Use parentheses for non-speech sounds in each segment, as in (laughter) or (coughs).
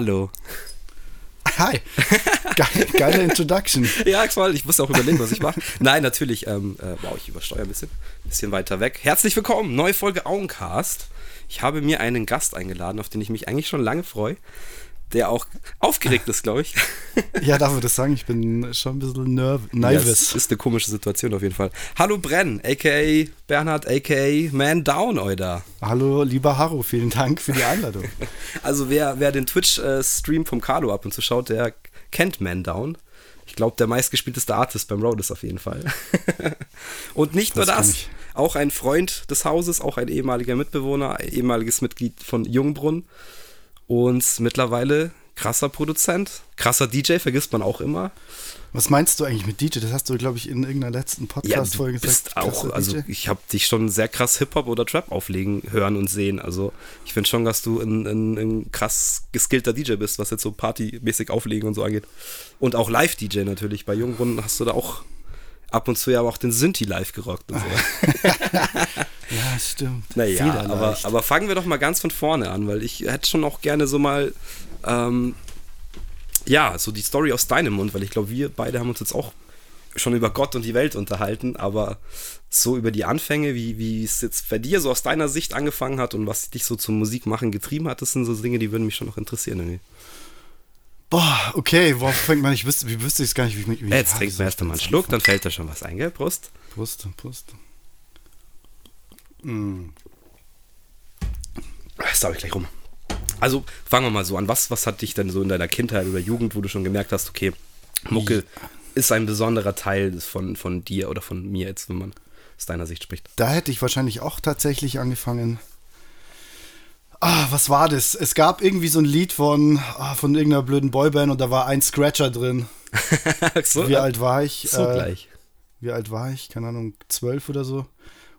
Hallo. Hi. Geile, geile Introduction. (laughs) ja, voll. Ich muss auch überlegen, was ich mache. Nein, natürlich. Ähm, äh, wow, ich übersteuere ein bisschen. Bisschen weiter weg. Herzlich willkommen. Neue Folge Augencast. Ich habe mir einen Gast eingeladen, auf den ich mich eigentlich schon lange freue der auch aufgeregt ist, glaube ich. (laughs) ja, darf ich das sagen? Ich bin schon ein bisschen nerv nervös. Das ist eine komische Situation auf jeden Fall. Hallo Brenn, a.k.a. Bernhard, a.k.a. Man Down, Euda. Hallo, lieber Haro, vielen Dank für die Einladung. (laughs) also wer, wer den Twitch-Stream vom Carlo ab und zu schaut, der kennt Man Down. Ich glaube, der meistgespielteste Artist beim Road ist auf jeden Fall. (laughs) und nicht nur das, auch ein Freund des Hauses, auch ein ehemaliger Mitbewohner, ein ehemaliges Mitglied von Jungbrunn und mittlerweile krasser Produzent, krasser DJ, vergisst man auch immer. Was meinst du eigentlich mit DJ? Das hast du, glaube ich, in irgendeiner letzten Podcast-Folge ja, gesagt. Auch, also DJ? ich habe dich schon sehr krass Hip-Hop oder Trap auflegen, hören und sehen. Also ich finde schon, dass du ein, ein, ein, krass geskillter DJ bist, was jetzt so partymäßig auflegen und so angeht. Und auch Live-DJ natürlich. Bei Jungbrunnen hast du da auch ab und zu ja auch den Synthi live gerockt und so. (laughs) Ja, stimmt. Naja, aber, aber fangen wir doch mal ganz von vorne an, weil ich hätte schon auch gerne so mal, ähm, ja, so die Story aus deinem Mund, weil ich glaube, wir beide haben uns jetzt auch schon über Gott und die Welt unterhalten, aber so über die Anfänge, wie, wie es jetzt bei dir so aus deiner Sicht angefangen hat und was dich so zum Musikmachen getrieben hat, das sind so Dinge, die würden mich schon noch interessieren. Irgendwie. Boah, okay, worauf fängt man? Ich wüsste, wie wüsste ich es gar nicht, wie ich mich. Jetzt trinkt man erst einmal einen Schluck, dann fällt da schon was ein, gell? Prost. Prost, Prost. Mm. Das darf ich gleich rum. Also fangen wir mal so an. Was, was hat dich denn so in deiner Kindheit oder Jugend, wo du schon gemerkt hast, okay, Mucke ist ein besonderer Teil von, von dir oder von mir jetzt, wenn man aus deiner Sicht spricht? Da hätte ich wahrscheinlich auch tatsächlich angefangen. Ah, was war das? Es gab irgendwie so ein Lied von, ah, von irgendeiner blöden Boyband und da war ein Scratcher drin. (laughs) so, wie alt war ich? So äh, gleich. Wie alt war ich? Keine Ahnung, zwölf oder so.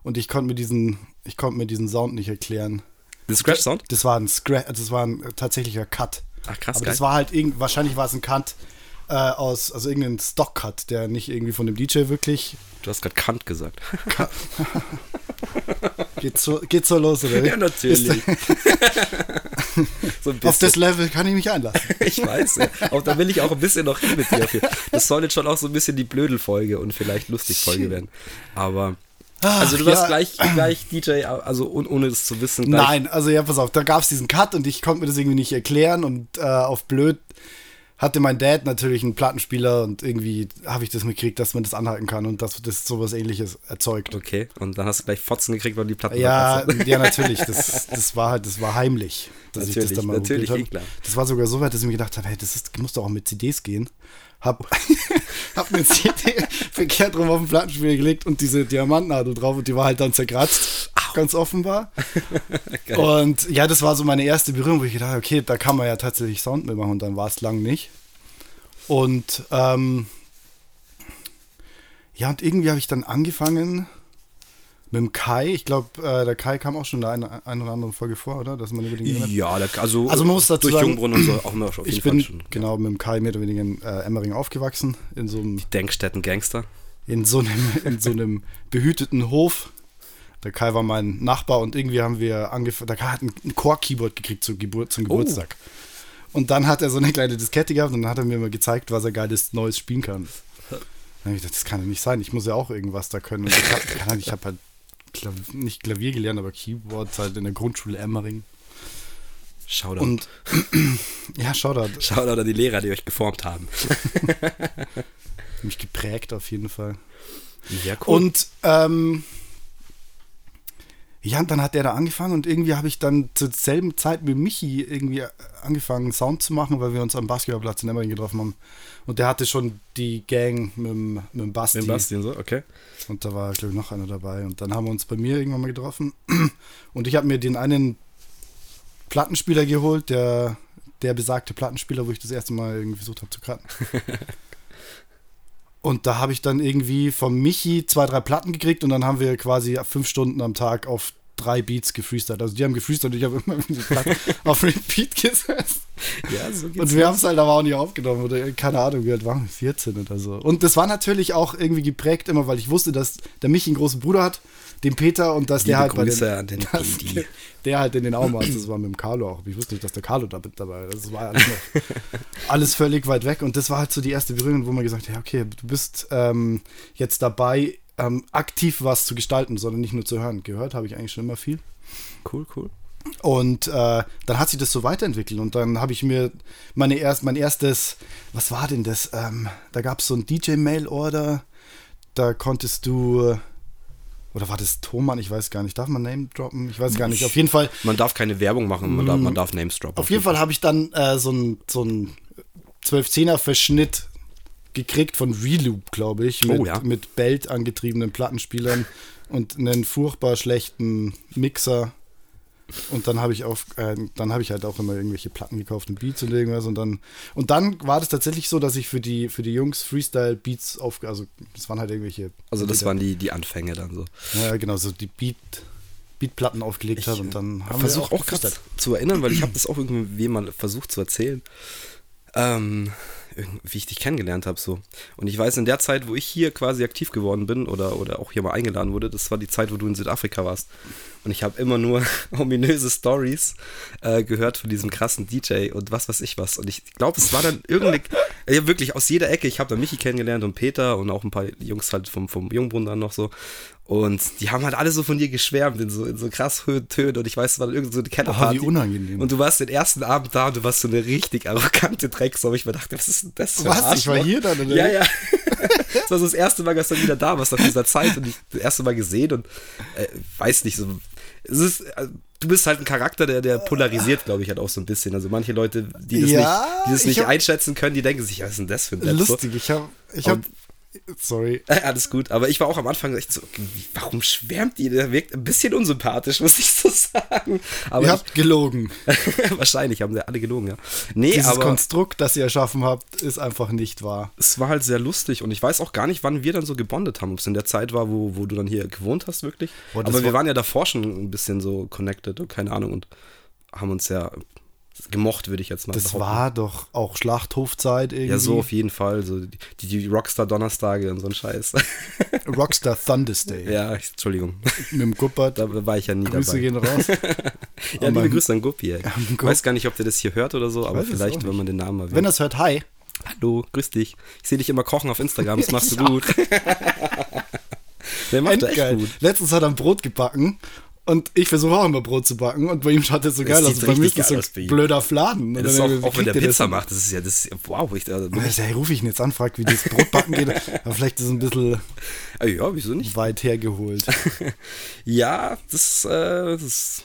Und ich konnte mir diesen, ich konnte mir diesen Sound nicht erklären. Den Scratch-Sound? Das war ein Scratch, das war ein tatsächlicher Cut. Ach krass. Aber geil. das war halt irgend, wahrscheinlich war es ein Cut äh, aus, also irgendein Stock-Cut, der nicht irgendwie von dem DJ wirklich. Du hast gerade Kant gesagt. (laughs) (laughs) geht, so, geht so los, oder? Ja, natürlich. (laughs) so Auf das Level kann ich mich einlassen. (laughs) ich weiß, ja. Auch da will ich auch ein bisschen noch hin mit dir. Das soll jetzt schon auch so ein bisschen die Blödel-Folge und vielleicht Lustig-Folge werden. Aber also du warst ja. gleich, gleich DJ, also ohne es zu wissen. Nein, also ja, pass auf, da gab es diesen Cut und ich konnte mir das irgendwie nicht erklären und äh, auf blöd hatte mein Dad natürlich einen Plattenspieler und irgendwie habe ich das mitgekriegt, dass man das anhalten kann und dass das sowas ähnliches erzeugt. Okay, und dann hast du gleich Fotzen gekriegt, weil die Platten Ja, ja, natürlich, (laughs) das, das war halt, das war heimlich, dass natürlich, ich das dann mal natürlich, eh klar. Das war sogar so weit, dass ich mir gedacht habe, hey, das ist, muss doch auch mit CDs gehen hab, (laughs) hab mir CD verkehrt rum auf den Plattenspieler gelegt und diese Diamantnadel drauf und die war halt dann zerkratzt. Ganz offenbar. (laughs) und ja, das war so meine erste Berührung, wo ich gedacht habe, okay, da kann man ja tatsächlich Sound mitmachen und dann war es lang nicht. Und ähm, ja, und irgendwie habe ich dann angefangen, mit dem Kai, ich glaube, äh, der Kai kam auch schon in der eine, eine oder andere Folge vor, oder? Dass man über den ja, der, also, also man muss dazu durch sagen, Jungbrunnen und so auch immer auf Ich bin schon, genau mit dem Kai mehr oder weniger in äh, Emmering aufgewachsen. In so einem, Die Denkstätten-Gangster. In so einem, in so einem behüteten Hof. Der Kai war mein Nachbar und irgendwie haben wir angefangen, der Kai hat ein, Core-Keyboard gekriegt zum, Gebur zum oh. Geburtstag. Oh. Und dann hat er so eine kleine Diskette gehabt und dann hat er mir mal gezeigt, was er geiles Neues spielen kann. Dann habe ich gedacht, das kann ja nicht sein. Ich muss ja auch irgendwas da können. Und ich habe hab halt Klav nicht Klavier gelernt, aber Keyboards halt in der Grundschule Emmering. Shoutout. Und (clears throat) ja, Shoutout. Shoutout an die Lehrer, die euch geformt haben. (laughs) Mich geprägt auf jeden Fall. Ja, cool. Und ähm, ja, und dann hat der da angefangen und irgendwie habe ich dann zur selben Zeit mit Michi irgendwie angefangen, Sound zu machen, weil wir uns am Basketballplatz in Emmering getroffen haben. Und der hatte schon die Gang mit dem, mit dem Basti. Mit dem Basti und so, okay. Und da war, glaube ich, noch einer dabei. Und dann haben wir uns bei mir irgendwann mal getroffen. (clears throat) Und ich habe mir den einen Plattenspieler geholt, der, der besagte Plattenspieler, wo ich das erste Mal irgendwie versucht habe zu cutten. (laughs) Und da habe ich dann irgendwie von Michi zwei, drei Platten gekriegt und dann haben wir quasi fünf Stunden am Tag auf drei Beats gefreestylt. Also die haben gefreestylt und ich habe immer (laughs) auf Repeat gesetzt. Ja, so. Und wir haben es halt aber auch nicht aufgenommen. Oder keine Ahnung, wie alt waren wir? 14 oder so. Und das war natürlich auch irgendwie geprägt immer, weil ich wusste, dass der Michi einen großen Bruder hat, den Peter, und dass Liebe der halt Grüße bei den, an den dass der halt in den Augen war. (clears throat) Das war mit dem Carlo auch. Ich wusste nicht, dass der Carlo da mit dabei war. Das war alles, noch, alles völlig weit weg. Und das war halt so die erste Berührung, wo man gesagt hat, ja, okay, du bist ähm, jetzt dabei, ähm, aktiv was zu gestalten, sondern nicht nur zu hören. Gehört habe ich eigentlich schon immer viel. Cool, cool. Und äh, dann hat sich das so weiterentwickelt und dann habe ich mir meine erst, mein erstes, was war denn das? Ähm, da gab es so ein DJ-Mail-Order, da konntest du, oder war das Thomann? Ich weiß gar nicht. Darf man Name droppen? Ich weiß gar nicht. Auf jeden Fall. Man darf keine Werbung machen, man, darf, man darf Names droppen. Auf, jeden Fall, Fall habe ich dann äh, so ein, so ein 12-10er-Verschnitt gekriegt von Reloop, glaube ich, mit, Oh, ja. mit Belt angetriebenen Plattenspielern und einen furchtbar schlechten Mixer. Und dann habe ich auf, äh, dann habe ich halt auch immer irgendwelche Platten gekauft und Beats und irgendwas und dann und dann war das tatsächlich so, dass ich für die für die Jungs Freestyle Beats auf, also das waren halt irgendwelche, Also das Lieder. waren die, die Anfänge dann so. ja genau so die Beat Beatplatten aufgelegt habe und dann haben versuche wir auch gerade gefreestylt. zu erinnern, weil ich habe das auch irgendwie mal versucht zu erzählen, ähm, wie ich dich kennengelernt habe so. Und ich weiß, in der Zeit, wo ich hier quasi aktiv geworden bin oder, oder auch hier mal eingeladen wurde, das war die Zeit, wo du in Südafrika warst. Und ich habe immer nur (laughs) ominöse Stories äh, gehört von diesem krassen DJ und was weiß ich was. Und ich glaube, es war dann irgendeine, ja wirklich aus jeder Ecke. Ich habe da Michi kennengelernt und Peter und auch ein paar Jungs halt vom, vom Jungbrunnen dann noch so. Und die haben halt alle so von dir geschwärmt in so, in so krass hohen Tönen. Und ich weiß, es war irgend so eine Kellerparty. Oh, wie unangenehm. Und du warst den ersten Abend da und du warst so eine richtig arrogante Drecksau. Ich mir dachte, was ist denn das für ein Was? Ich war hier dann, oder Ja, ja. (laughs) das war so das erste Mal, dass du wieder da warst nach dieser Zeit und ich das erste Mal gesehen und äh, weiß nicht, so. Es ist, äh, du bist halt ein Charakter, der, der polarisiert, glaube ich, halt auch so ein bisschen. Also manche Leute, die das Ja, nicht, die das ich nicht hab- einschätzen können, die denken sich, was ist denn das für ein Depp? Lustig, ich habe ich habe sorry. (laughs) Alles gut, aber ich war auch am Anfang echt so, warum schwärmt die? Der wirkt ein bisschen unsympathisch, (laughs) muss ich so sagen. Aber Ihr habt gelogen. ich, (laughs) wahrscheinlich haben sie alle gelogen, ja. Nee, Dieses aber Konstrukt, das ihr erschaffen habt, ist einfach nicht wahr. es war halt sehr lustig und ich weiß auch gar nicht, wann wir dann so gebondet haben. Ob es in der Zeit war, wo, wo du dann hier gewohnt hast, wirklich. Boah, aber wir war- waren ja davor schon ein bisschen so connected und keine Ahnung und haben uns ja gemocht, würde ich jetzt mal Das behaupten. war doch auch Schlachthofzeit irgendwie. ja, so auf jeden Fall. So die, die Rockstar-Donnerstage und so ein Scheiß. (laughs) Rockstar Thunders Day. ja, ich- Entschuldigung. Mit dem Guppert. Da war ich ja nie Grüße dabei. gehen raus. (laughs) Ja, liebe Grüße an Guppi, ey. (laughs) Ich Gupp. weiß gar nicht, ob der das hier hört oder so, aber es auch vielleicht, wenn man den Namen erwähnt. Wenn er es hört, hi. Hallo, grüß dich. Ich sehe dich immer kochen auf Instagram, das machst du gut. Der macht das echt Endgeil. gut. Letztens hat er ein Brot gebacken und ich versuche auch immer Brot zu backen und bei ihm schaut das so geil aus. Bei mir ist das so ein blöder Fladen. Und Das ist dann, auch, auch wenn der er Pizza das macht, das ist ja, das ist, wow, ich, also, wirklich, Da rufe ich ihn jetzt an, frag, wie das Brotbacken geht. (laughs) Aber vielleicht ist es ein bisschen Ah, ja, wieso nicht? weit hergeholt. (laughs) Ja, das, äh, das,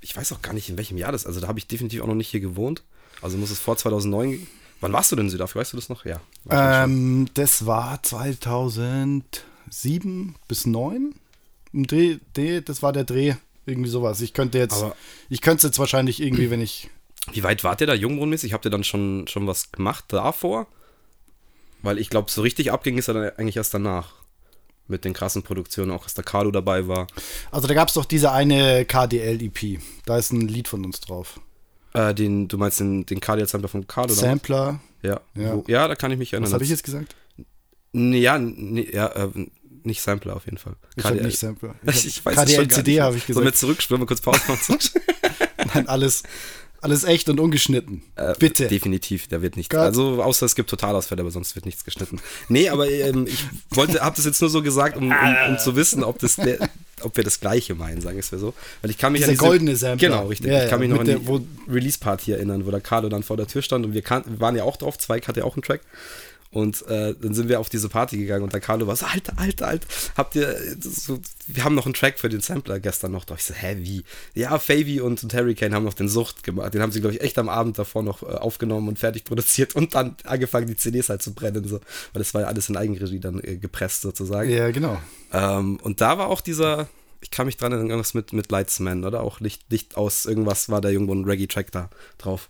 ich weiß auch gar nicht, in welchem Jahr das, also da habe ich definitiv auch noch nicht hier gewohnt. Also muss es vor 2009, wann warst du denn in Südafrika, weißt du das noch? Ja. ähm, das war 2007 bis 9. Im Dreh, Dreh, das war der Dreh. Irgendwie sowas. Ich könnte jetzt, Aber- ich könnte es jetzt wahrscheinlich irgendwie, wenn ich Wie weit wart ihr da jungbrunnmäßig? Habt ihr dann schon, schon was gemacht davor? Weil ich glaube, so richtig abging ist er dann eigentlich erst danach. Mit den krassen Produktionen, auch dass der Carlo dabei war. Also da gab es doch diese eine KDL-EP. Da ist ein Lied von uns drauf. Äh, den, du meinst den, den KDL-Sampler von Carlo? Sampler. Ja. Ja. Wo, ja, da kann ich mich erinnern. Was habe ich jetzt gesagt? Ja, nee, ja äh, nicht Sampler auf jeden Fall. Ich KDL. nicht Sampler. (laughs) Ich, Ich weiß KDL-CD habe ich Sollen wir gesagt. zurückspielen, mal kurz Pause machen? (laughs) (laughs) Nein, alles, alles echt und ungeschnitten. Äh, Bitte. Definitiv, da wird nichts. Gott. Also, außer es gibt Totalausfälle, aber sonst wird nichts geschnitten. Nee, aber ähm, ich wollte, habe das jetzt nur so gesagt, um, um, um zu wissen, ob, das der, ob wir das Gleiche meinen, sagen wir es so. Weil ich kann mich Dieser an diese, goldene Sampler. Genau, richtig. Ja, ich kann ja, mich noch an die Release-Party erinnern, wo der Carlo dann vor der Tür stand und wir, kan wir waren ja auch drauf, Zweig hatte ja auch einen Track. Und äh, dann sind wir auf diese Party gegangen und der Carlo war so, Alter, Alter, Alter, habt ihr, so, wir haben noch einen Track für den Sampler gestern noch. Da ich so, hä, wie? Ja, Favy und, Harry Kane haben noch den Sucht gemacht. Den haben sie, glaube ich, echt am Abend davor noch äh, aufgenommen und fertig produziert und dann angefangen, die CDs halt zu brennen. So. Weil das war ja alles in Eigenregie dann äh, gepresst sozusagen. Ja, genau. Ähm, und da war auch dieser, ich kann mich dran erinnern, irgendwas mit, mit Lightsman, oder? Auch Licht, Licht aus, irgendwas war da irgendwo ein Reggae-Track da drauf.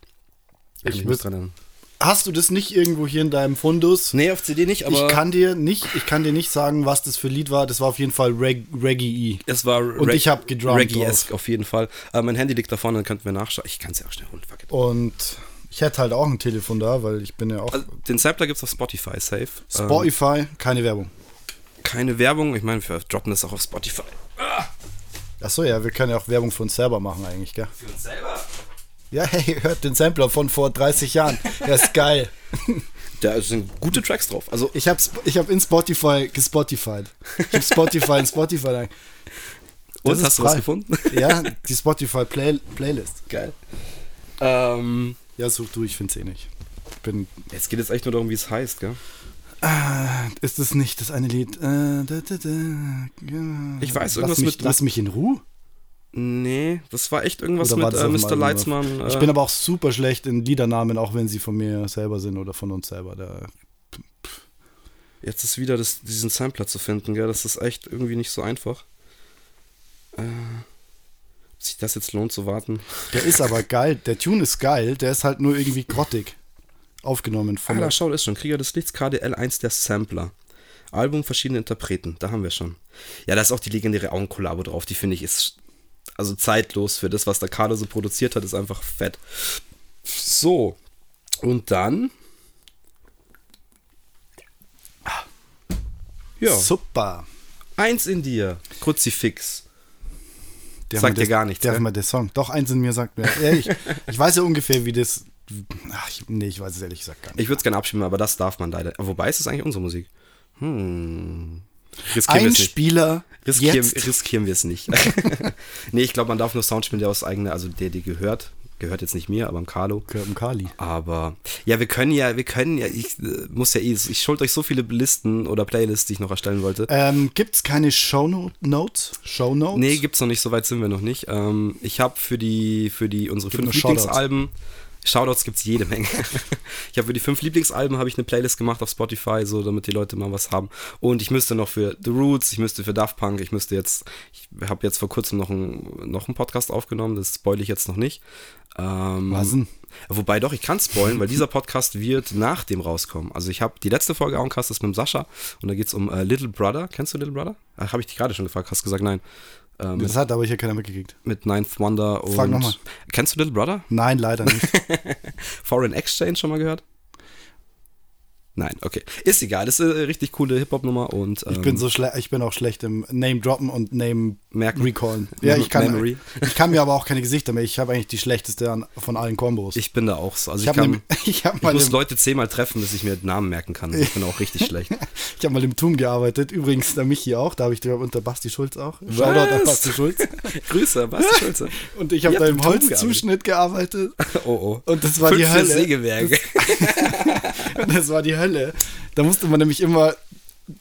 Kann Ich mich würd- dran erinnern. Hast du das nicht irgendwo hier in deinem Fundus? Nee, auf CD nicht, aber. Ich kann dir nicht, ich kann dir nicht sagen, was das für Lied war. Das war auf jeden Fall Reg Reggae. Es war Und ich habe gedrummt Reggae-esque auf jeden Fall. Äh, mein Handy liegt da vorne, dann könnten wir nachschauen. Ich kann es ja auch schnell holen. Und ich hätte halt auch ein Telefon da, weil ich bin ja auch Also, den Sampler gibt es auf Spotify, safe. Ähm, Spotify, keine Werbung. keine Werbung. Ich meine, wir droppen das auch auf Spotify. Achso, ja, wir können ja auch Werbung für uns selber machen eigentlich, gell? Für uns selber. Ja, hey, hört den Sampler von vor 30 Jahren. Der ist geil. (laughs) Da sind gute Tracks drauf. Also, Ich habe ich hab in Spotify gespotified. Ich habe Spotify in Spotify. rein. und hast du was gefunden? Ja, die Spotify Play Playlist. Geil. Ähm, Ja, such du, ich find's eh nicht. Bin, jetzt geht es echt nur darum, wie es heißt, gell? ah, ist das nicht das eine Lied? Äh, da, da, da, ja. Ich weiß, lass irgendwas mich, mit- Lass mich in Ruhe. Nee, das war echt irgendwas mit äh, Mr. Leitzmann. drauf? Ich äh, bin aber auch super schlecht in Liedernamen, auch wenn sie von mir selber sind oder von uns selber. Da, Jetzt ist wieder das, diesen Sampler zu finden, gell? Das ist echt irgendwie nicht so einfach. Äh, ob sich das jetzt lohnt zu warten. der ist aber (laughs) geil. Der Tune ist geil. Der ist halt nur irgendwie grottig aufgenommen. Von Ah, da schau, ist schon. Krieger des Lichts, KDL1, der Sampler. Album verschiedene Interpreten, da haben wir schon. Ja, da ist auch die legendäre Augenkollabo drauf, die finde ich ist also zeitlos für das, was der Kader so produziert hat, ist einfach fett. So, und dann. Ja, Super. eins in dir, Kruzifix. Der Sagt dir gar nichts, Der, mir der Song. Doch, eins in mir sagt mir. Ja, ich, (laughs) ich weiß ja ungefähr, wie das. Ach, ich, nee, ich weiß es ehrlich gesagt gar nicht. Ich würde es gerne abstimmen, aber das darf man leider. Wobei ist es eigentlich unsere Musik. Hm. Riskieren wir Ein es nicht. Spieler. Riskieren, riskieren wir es nicht. (laughs) (laughs) nee, ich glaube, man darf nur Sound spielen, der aus eigener, also der, die gehört. Gehört jetzt nicht mir, aber am Carlo. Gehört um Kali. Aber ja, wir können ja, wir können ja, ich äh, muss ja eh, ich schuld euch so viele Listen oder Playlists, die ich noch erstellen wollte. Ähm, gibt's keine Show Notes? Show Notes? Nee, gibt's noch nicht, so weit sind wir noch nicht. Ähm, ich habe für die, für die, unsere Gib fünf nur Shoutouts. Shoutouts gibt's jede Menge. (laughs) ich habe für die fünf Lieblingsalben habe ich eine Playlist gemacht auf Spotify, so damit die Leute mal was haben. Und ich müsste noch für The Roots, ich müsste für Daft Punk, ich müsste jetzt, ich habe jetzt vor kurzem noch einen, noch einen Podcast aufgenommen, das spoil ich jetzt noch nicht. Ähm, Was denn? Wobei doch, ich kann spoilen, weil dieser Podcast wird nach dem rauskommen. Also ich habe die letzte Folge Auencast ist mit dem Sascha und da geht es um äh, Little Brother. Kennst du Little Brother? Ach, habe ich dich gerade schon gefragt, hast gesagt nein. Äh, mit, Das hat aber hier keiner mitgekriegt. mit Ninth Wonder und. Frag noch mal. Kennst du Little Brother? Nein, leider nicht. (laughs) Foreign Exchange schon mal gehört? Nein, okay. Ist egal, das ist eine richtig coole Hip-Hop-Nummer und. Ich ähm, bin so schlecht, ich bin auch schlecht im Name droppen und Name Merken. recallen. Ja, ich kann, Memory. ich kann mir aber auch keine Gesichter mehr. Ich habe eigentlich die schlechteste an, von allen Kombos. Ich bin da auch so. Also Ich ich, kann, nem- (laughs) ich ich muss Leute zehnmal treffen, bis ich mir Namen merken kann. Ich bin auch richtig (laughs) schlecht. Ich habe mal im TUM gearbeitet, übrigens der Michi auch, da habe ich unter Basti Schulz auch. Shoutout an Basti Schulz. (laughs) Grüße, Basti Schulze. Und ich habe da im Holzzuschnitt gearbeitet. Oh oh. Und das war Fünf die Hölle. Sägewerke. Und das war die Hölle. Da musste man nämlich immer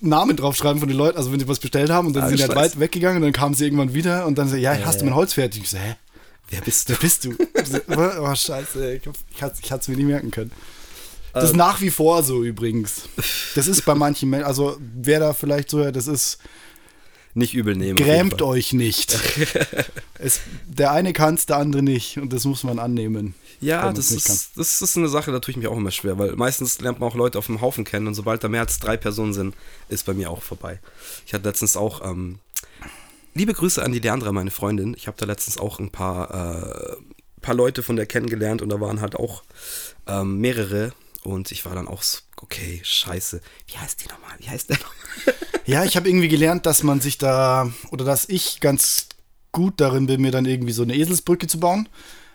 Namen draufschreiben von den Leuten, also wenn sie was bestellt haben und dann Ah, sind die halt weit weggegangen und dann kamen sie irgendwann wieder und dann so, ja, hast du mein Holz fertig? Ich so, hä? Wer bist du? Wer bist du? Ich (laughs) oh, scheiße, ich, ich, hatte- ich es mir nicht merken können. Das ist Ähm. nach wie vor so übrigens. Das ist bei manchen Menschen, also wer da vielleicht so hört, das ist, Nicht übel nehmen. grämt euch nicht. (laughs) es, der eine kann es, der andere nicht und das muss man annehmen. Ja, das ist, das ist eine Sache, da tue ich mich auch immer schwer, weil meistens lernt man auch Leute auf dem Haufen kennen und sobald da mehr als drei Personen sind, ist bei mir auch vorbei. Ich hatte letztens auch, ähm, liebe Grüße an die Leandra, meine Freundin. Ich habe da letztens auch ein paar, äh, paar Leute von der kennengelernt und da waren halt auch ähm, mehrere und ich war dann auch so, okay, scheiße. Wie heißt die nochmal? Wie heißt der nochmal? (laughs) Ja, ich habe irgendwie gelernt, dass man sich da, oder dass ich ganz gut darin bin, mir dann irgendwie so eine Eselsbrücke zu bauen.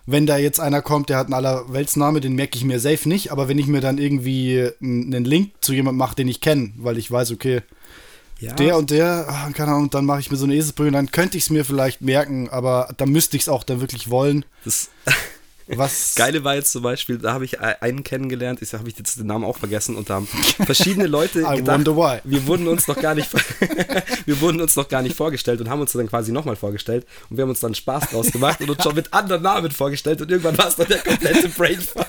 Wenn da jetzt einer kommt, der hat einen Allerweltsname, den merke ich mir safe nicht, aber wenn ich mir dann irgendwie einen Link zu jemandem mache, den ich kenne, weil ich weiß, okay, Ja, der und der, ah, keine Ahnung, dann mache ich mir so eine Eselsbrücke, dann könnte ich es mir vielleicht merken, aber dann müsste ich es auch dann wirklich wollen. das, (laughs) Was (laughs) Geile war jetzt zum Beispiel, da habe ich einen kennengelernt, ich habe ich jetzt den Namen auch vergessen und da haben verschiedene Leute (laughs) gedacht, wir wurden uns noch gar nicht (laughs) wir wurden uns noch gar nicht vorgestellt und haben uns dann quasi nochmal vorgestellt und wir haben uns dann Spaß draus gemacht und uns schon mit anderen Namen vorgestellt und irgendwann war es dann der komplette Brainfuck.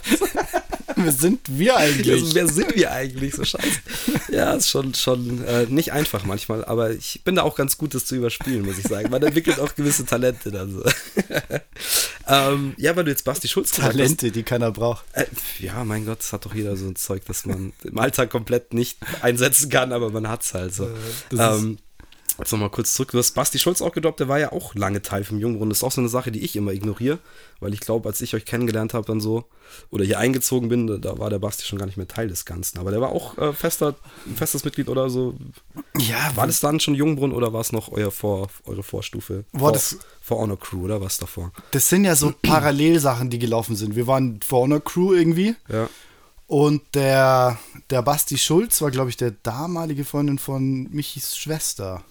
Wer sind wir eigentlich? Also, wer sind wir eigentlich so scheiße? Ja, ist schon, schon äh, nicht einfach manchmal, aber ich bin da auch ganz gut, das zu überspielen, muss ich sagen. Man entwickelt auch gewisse Talente dann so. Ähm, ja, weil du jetzt Basti Schulz Talente, hast, die keiner braucht. Äh, ja, mein Gott, das hat doch jeder so ein Zeug, das man im Alltag komplett nicht einsetzen kann, aber man hat es halt so. Äh, ähm, Jetzt nochmal kurz zurück. Du hast Basti Schulz auch gedroppt, der war ja auch lange Teil vom Jungbrunnen. Das ist auch so eine Sache, die ich immer ignoriere, weil ich glaube, als ich euch kennengelernt habe, dann so, oder hier eingezogen bin, da war der Basti schon gar nicht mehr Teil des Ganzen. Aber der war auch äh, fester, festes Mitglied oder so. Ja. War das dann schon Jungbrunnen oder war es noch euer Vor, eure Vorstufe? War vor, das, For Honor Crew oder was davor? Das sind ja so (clears throat) Parallelsachen, die gelaufen sind. Wir waren For Honor Crew irgendwie. Ja. Und der, der Basti Schulz war, glaube ich, der damalige Freundin von Michis Schwester.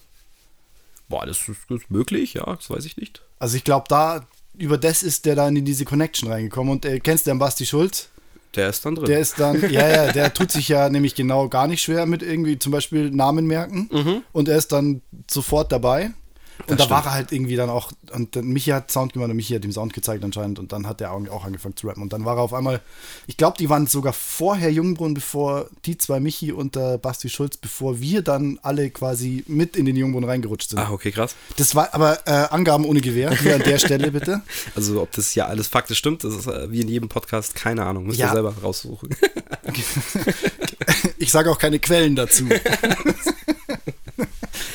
Boah, das ist, das ist möglich, ja, das weiß ich nicht. Also ich glaube, da, über das ist der dann in diese Connection reingekommen. Und äh, kennst du den Basti Schulz? Der ist dann drin. Der ist dann, ja, ja, der (laughs) tut sich ja nämlich genau gar nicht schwer mit irgendwie zum Beispiel Namen merken. Mhm. Und er ist dann sofort dabei. Und da war er halt irgendwie dann auch, und dann Michi hat Sound gemacht und Michi hat ihm Sound gezeigt anscheinend und dann hat er auch angefangen zu rappen. Und dann war er auf einmal, ich glaube, die waren sogar vorher Jungbrunnen, bevor die zwei Michi und der Basti Schulz, bevor wir dann alle quasi mit in den Jungbrunnen reingerutscht sind. Ah, okay, krass. Das war aber äh, Angaben ohne Gewehr, hier an der (laughs) Stelle bitte. Also, ob das ja alles faktisch stimmt, das ist äh, wie in jedem Podcast, keine Ahnung, müsst ja. ihr selber raussuchen. (laughs) ich sage auch keine Quellen dazu. (laughs)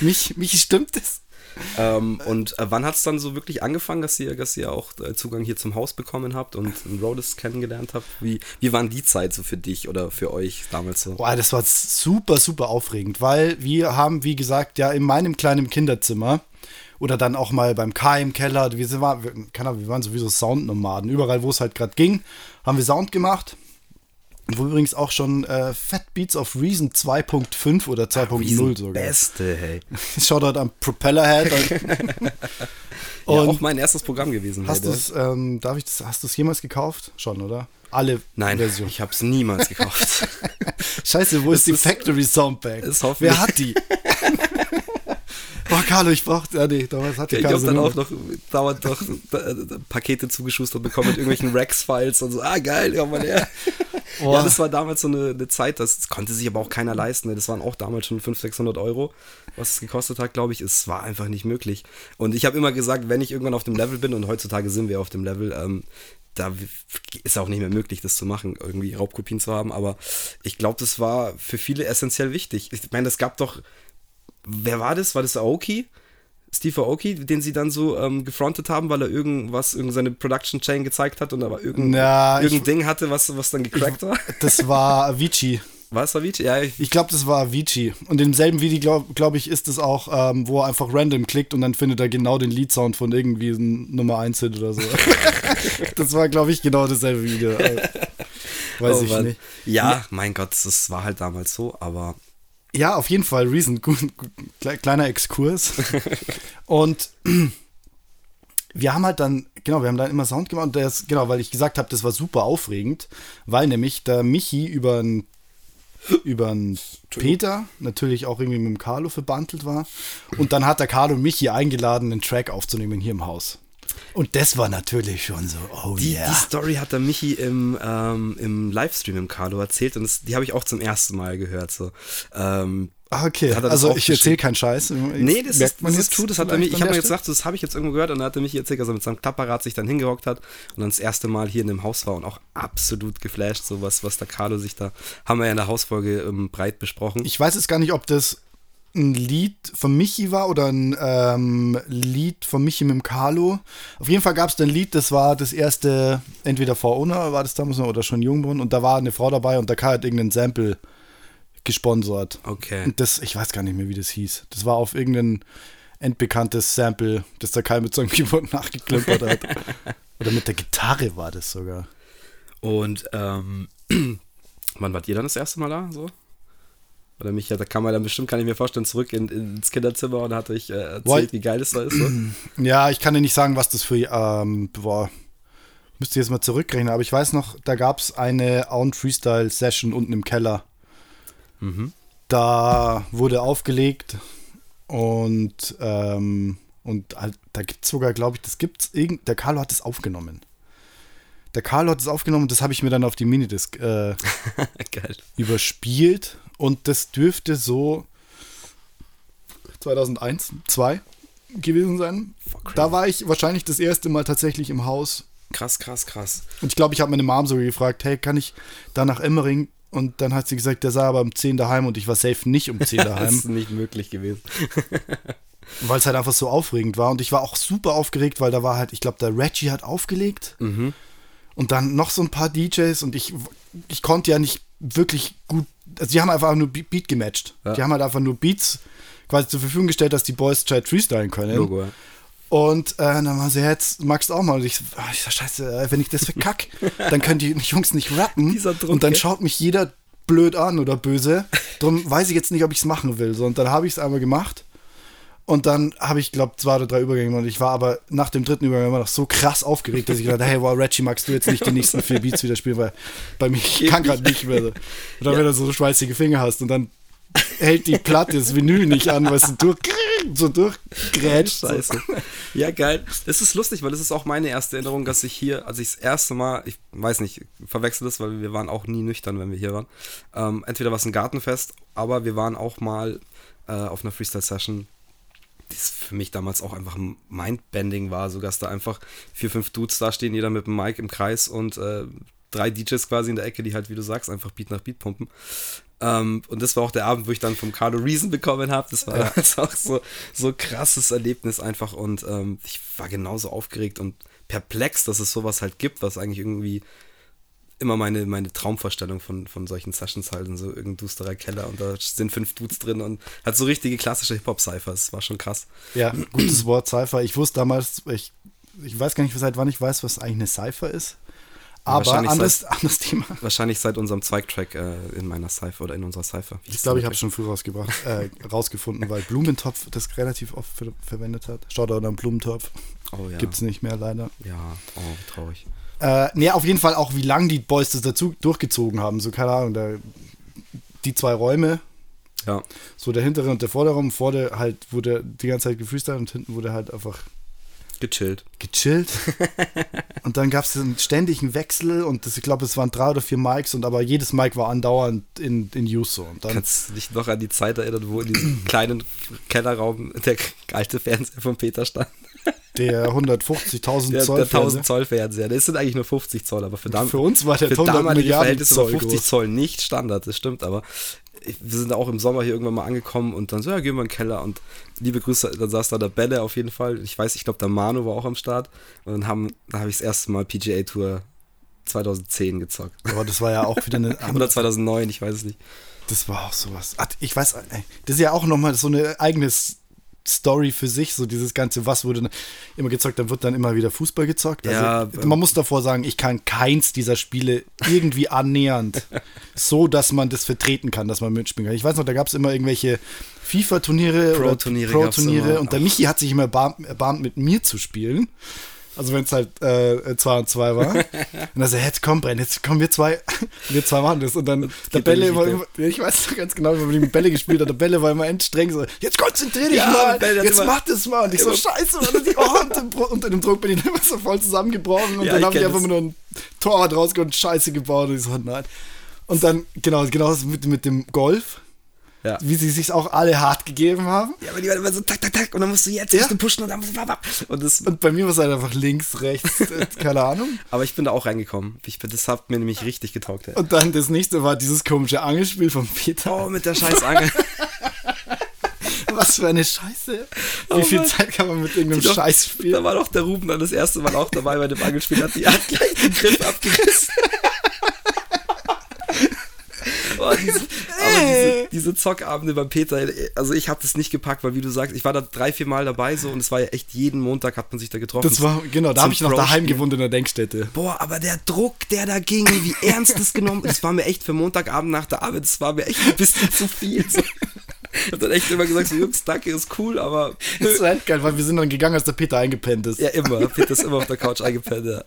mich, mich stimmt es ähm, und äh, wann hat es dann so wirklich angefangen, dass ihr, dass ihr auch äh, Zugang hier zum Haus bekommen habt und Rhodes kennengelernt habt? Wie, wie waren die Zeit so für dich oder für euch damals so? Boah, das war super, super aufregend, weil wir haben, wie gesagt, ja in meinem kleinen Kinderzimmer oder dann auch mal beim K im Keller, wir, sind, wir, wir waren sowieso Soundnomaden. Überall, wo es halt gerade ging, haben wir Sound gemacht wo übrigens auch schon äh, Fat Beats of Reason 2.5 oder 2.0 sogar. Beste, hey. (laughs) Shoutout an Propellerhead. Und (laughs) ja, auch mein erstes Programm gewesen. Hast du es, ähm, darf ich das, hast du es jemals gekauft? Schon, oder? Alle Nein, Versionen. ich habe es niemals gekauft. (laughs) Scheiße, wo ist, ist die Factory Soundbag? Wer hat die? Boah, Carlo, ich brauch, ja nee, damals hatte ich Ich habe dann auch noch dauernd noch Pakete zugeschustert bekommen mit irgendwelchen Rex-Files und so. Ah, geil, ja mal her. Ja, (laughs) das war damals so eine, eine Zeit, das, das, konnte sich aber auch keiner leisten. Ne? Das waren auch damals schon 500, 600 Euro, was es gekostet hat, glaube ich. Es war einfach nicht möglich. Und ich habe immer gesagt, wenn ich irgendwann auf dem Level bin, und heutzutage sind wir auf dem Level, ähm, da ist auch nicht mehr möglich, das zu machen, irgendwie Raubkopien zu haben. Aber ich glaube, das war für viele essentiell wichtig. Ich meine, es gab doch wer war das? War das Aoki? Steve Aoki, den sie dann so ähm, gefrontet haben, weil er irgendwas, irgendeine Production Chain gezeigt hat und aber irgendein, ja, irgendein Ding hatte, was, was dann gecrackt war. Das war Avicii. (laughs) War es Avicii? Ja, ich, ich glaube, das war Avicii. Und in demselben Video, glaube glaub ich, ist es auch, ähm, wo er einfach random klickt und dann findet er genau den Lead-Sound von irgendwie einem Nummer 1 Hit oder so. (laughs) das war, glaube ich, genau dasselbe Video. (laughs) Weiß oh, ich Mann. nicht. Ja, mein Gott, das war halt damals so, aber ja, auf jeden Fall, Reason, (laughs) kleiner Exkurs. und (clears throat) wir haben halt dann, genau, wir haben dann immer Sound gemacht und das, genau, weil ich gesagt habe, das war super aufregend, weil nämlich der Michi über einen über Peter, natürlich auch irgendwie mit dem Carlo verbandelt war. Und dann hat der Carlo Michi eingeladen, einen Track aufzunehmen hier im Haus. Und das war natürlich schon so, oh die, yeah. Die Story hat der Michi im, ähm, im Livestream im Carlo erzählt und das, die habe ich auch zum ersten Mal gehört. So. Ähm, Ah, okay. Also ich erzähle keinen Scheiß. Nee, das ist, man das ist true. Das hat er mich, ich habe mir jetzt gesagt, das habe ich jetzt irgendwo gehört und dann hat er mich erzählt, dass er mit seinem Klappparat sich dann hingehockt hat und dann das erste Mal hier in dem Haus war und auch absolut geflasht, so was, was der Carlo sich da, haben wir ja in der Hausfolge ähm, breit besprochen. Ich weiß jetzt gar nicht, ob das ein Lied von Michi war oder ein ähm, Lied von Michi mit dem Carlo. Auf jeden Fall gab es ein Lied, das war das erste, entweder vor Una war das damals noch oder schon Jungbrunnen und da war eine Frau dabei und da hat irgendein Sample gesponsert. Okay. Und das, ich weiß gar nicht mehr, wie das hieß. Das war auf irgendein endbekanntes Sample, das der Kai mit seinem (laughs) Keyboard nachgeklimpert hat. (laughs) oder mit der Gitarre war das sogar. Und ähm, (clears throat) wann wart ihr dann das erste Mal da? So? Oder mich, da kam man dann bestimmt, kann ich mir vorstellen, zurück in, ins Kinderzimmer und hatte ich äh, erzählt, What? wie geil es da ist. So. Ja, ich kann dir nicht sagen, was das für, ähm, boah, müsste jetzt mal zurückrechnen, aber ich weiß noch, da gab es eine Own Freestyle Session unten im Keller. Mhm. Da wurde aufgelegt und, ähm, und halt, da gibt es sogar, glaube ich, das gibt's, irgend, der Carlo hat es aufgenommen. Der Carlo hat es aufgenommen und das habe ich mir dann auf die Minidisc äh, (laughs) überspielt und das dürfte so 2001, 2 gewesen sein. Da war ich wahrscheinlich das erste Mal tatsächlich im Haus. Krass, krass, krass. Und ich glaube, ich habe meine Mom sogar gefragt, hey, kann ich da nach Emmering? Und dann hat sie gesagt, der sah aber um 10 daheim und ich war safe nicht um 10 (laughs) daheim. das ist nicht möglich gewesen. (laughs) weil es halt einfach so aufregend war. Und ich war auch super aufgeregt, weil da war halt, ich glaube, der Reggie hat aufgelegt. Mhm. Und dann noch so ein paar DJs und ich, ich konnte ja nicht wirklich gut, also die haben einfach nur Beat gematcht. Ja. Die haben halt einfach nur Beats quasi zur Verfügung gestellt, dass die Boys halt freestylen können. Logo, ja. Und äh, dann waren sie, jetzt magst du auch mal. Und ich, oh, ich sag, scheiße, äh, wenn ich das verkack, (laughs) dann können die Jungs nicht rappen. Druck, und dann schaut mich jeder blöd an oder böse. Darum weiß ich jetzt nicht, ob ich es machen will. So, und dann habe ich es einmal gemacht. Und dann habe ich, glaube zwei oder drei Übergänge und ich war aber nach dem dritten Übergang immer noch so krass aufgeregt, dass ich gedacht hey, wow, Reggie, magst du jetzt nicht die nächsten vier Beats wieder spielen, weil bei mir ich kann gerade nicht mehr. So. Oder ja. wenn du so schweißige Finger hast und dann hält die Platte das Vinyl nicht an, weil es durch, so durchgrätscht. Scheiße. Ja, geil. Es ist lustig, weil es ist auch meine erste Erinnerung, dass ich hier, als ich das erste Mal, ich weiß nicht, verwechsel das, weil wir waren auch nie nüchtern, wenn wir hier waren. Ähm, entweder war es ein Gartenfest, aber wir waren auch mal äh, auf einer Freestyle-Session das für mich damals auch einfach Mindbending war, so dass da einfach vier, fünf Dudes da stehen, jeder mit dem Mic im Kreis und äh, drei DJs quasi in der Ecke, die halt, wie du sagst, einfach Beat nach Beat pumpen. Ähm, und das war auch der Abend, wo ich dann vom Carlo Reason bekommen habe. Das war ja. (laughs) auch so, so krasses Erlebnis einfach und ähm, ich war genauso aufgeregt und perplex, dass es sowas halt gibt, was eigentlich irgendwie immer meine, meine Traumvorstellung von, von solchen Sessions halt in so irgendein dusterer Keller und da sind fünf Dudes drin und hat so richtige klassische Hip-Hop-Cypher. Das war schon krass. Ja, gutes Wort Cypher. Ich wusste damals, ich, ich weiß gar nicht, seit wann ich weiß, was eigentlich eine Cypher ist. Aber anderes, seit, anderes Thema. Wahrscheinlich seit unserem Zweigtrack äh, in meiner Cypher oder in unserer Cypher. Ich glaube, ich habe es schon früh rausgebracht, äh, rausgefunden, weil Blumentopf das relativ oft für, verwendet hat. Schaut da an Blumentopf. Oh ja. Gibt es nicht mehr leider. Ja, oh, traurig. Äh, nee, auf jeden Fall auch, wie lange die Boys das dazu durchgezogen haben. So, keine Ahnung, da, die zwei Räume. Ja. So der hintere und der vordere Raum. Vor der halt wurde die ganze Zeit gefreestylt und hinten wurde halt einfach Gechillt. Gechillt. (laughs) und dann gab es einen ständigen Wechsel und das, ich glaube, es waren drei oder vier Mics und aber jedes Mic war andauernd in, in Use. Und dann Kannst du dich noch an die Zeit erinnern, wo in diesem kleinen Kellerraum der alte Fernseher von Peter stand? Der 150.000 Zoll. Der 1000 Zoll Fernseher. Das sind eigentlich nur 50 Zoll, aber für, für uns war der 100 Milliarden Zoll 50 groß. Zoll nicht Standard, das stimmt, aber wir sind auch im Sommer hier irgendwann mal angekommen und dann so, ja, gehen wir in den Keller und liebe Grüße, dann saß da der Bälle auf jeden Fall. Ich weiß, ich glaube, der Manu war auch am Start und dann haben, da habe ich das erste Mal PGA Tour 2010 gezockt. Aber das war ja auch wieder eine. (laughs) Oder 2009, ich weiß es nicht. Das war auch sowas. Ich weiß, das ist ja auch nochmal so eine eigenes Story für sich, so dieses ganze, was wurde immer gezockt, dann wird dann immer wieder Fußball gezockt. Also, ja, man muss davor sagen, ich kann keins dieser Spiele irgendwie (laughs) annähernd so, dass man das vertreten kann, dass man mitspielen kann. Ich weiß noch, da gab es immer irgendwelche FIFA-Turniere Pro oder Pro-Turniere und der Michi hat sich immer erbarmt, mit mir zu spielen. Also wenn es halt 2 äh, und 2 war. (laughs) und dann so, jetzt komm, Brenn, jetzt kommen wir zwei, (laughs) wir zwei machen das. Und dann das der Bälle war immer, ich weiß noch ganz genau, wie man die Bälle gespielt hat. Der Bälle war immer endstreng so, jetzt konzentrier dich ja, mal, jetzt mach das mal. Und ich so, scheiße, und, ich, oh, unter, dem Druck bin ich immer so voll zusammengebrochen. Und ja, dann habe ich einfach nur ein Torwart rausgeholt und Scheiße gebaut. Und ich so, nein. Und dann, genau, genau mit, mit dem Golf ja. Wie sie sich auch alle hart gegeben haben. Ja, aber die waren immer so tak, tak, tak und dann musst du jetzt ja. musst du pushen und dann musst du und, das, und bei mir war es halt einfach links, rechts, (laughs) äh, keine Ahnung. Aber ich bin da auch reingekommen. Ich, das hat mir nämlich richtig getaugt. Ja. Und dann das nächste war dieses komische Angelspiel von Peter. Oh, mit der scheiß Angel. (laughs) Was für eine Scheiße. Wie oh viel Zeit kann man mit irgendeinem doch, Scheiß spielen? Da war doch der Ruben dann das erste Mal auch dabei bei dem Angelspiel. Hat die (laughs) hat gleich den Griff abgerissen. Oh, diese, aber diese, diese Zockabende bei Peter, also ich habe das nicht gepackt, weil wie du sagst, ich war da drei, vier Mal dabei so und es war ja echt jeden Montag hat man sich da getroffen. Das war, genau, da habe ich noch daheim gewohnt in der Denkstätte. Boah, aber der Druck, der da ging, wie ernst das genommen, das war mir echt für Montagabend nach der Arbeit, das war mir echt ein bisschen zu viel. So. (laughs) Ich hab dann echt immer gesagt, so Jungs, danke, ist cool, aber. Das (laughs) ist halt geil, weil wir sind dann gegangen, als der Peter eingepennt ist. Ja, immer. Peter ist immer auf der Couch eingepennt, ja.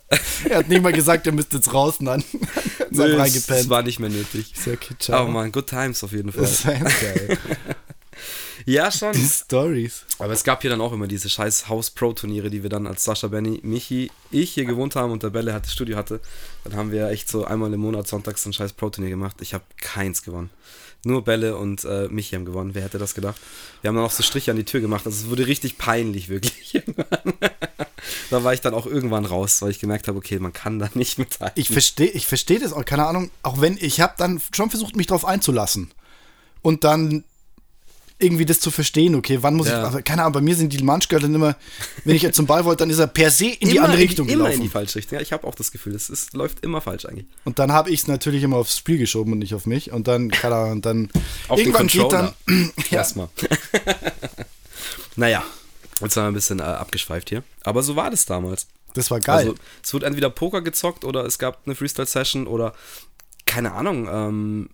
Er hat nicht mal gesagt, er müsste jetzt raus, dann. Nö, das war nicht mehr nötig. Sehr kitschig. Oh man, good times auf jeden Fall. Das war geil. (laughs) ja, schon. Die Stories. Aber es gab hier dann auch immer diese scheiß Haus-Pro-Turniere, die wir dann als Sascha, Benny, Michi, ich hier gewohnt haben und der Bälle hat das Studio hatte. Dann haben wir echt so einmal im Monat sonntags ein scheiß Pro-Turnier gemacht. Ich habe keins gewonnen. Nur Bälle und äh, Michi haben gewonnen. Wer hätte das gedacht? Wir haben dann auch so Striche an die Tür gemacht. Also es wurde richtig peinlich, wirklich. (laughs) da war ich dann auch irgendwann raus, weil ich gemerkt habe, okay, man kann da nicht mithalten. Ich verstehe ich versteh das auch, keine Ahnung. Auch wenn, ich habe dann schon versucht, mich darauf einzulassen. Und dann irgendwie das zu verstehen, okay, wann muss ja. ich, also, keine Ahnung, bei mir sind die Manschgirl dann immer, wenn ich jetzt zum Ball wollte, dann ist er per se in immer die andere Richtung Immer gelaufen. in die falsche Richtung, ja, ich habe auch das Gefühl, es ist, läuft immer falsch eigentlich. Und dann habe ich es natürlich immer aufs Spiel geschoben und nicht auf mich und dann, keine Ahnung, und dann auf irgendwann geht dann, (clears throat) ja. erstmal. (laughs) naja, jetzt haben wir ein bisschen äh, abgeschweift hier, aber so war das damals. Das war geil. Also, es wurde entweder Poker gezockt oder es gab eine Freestyle-Session oder keine Ahnung, ähm,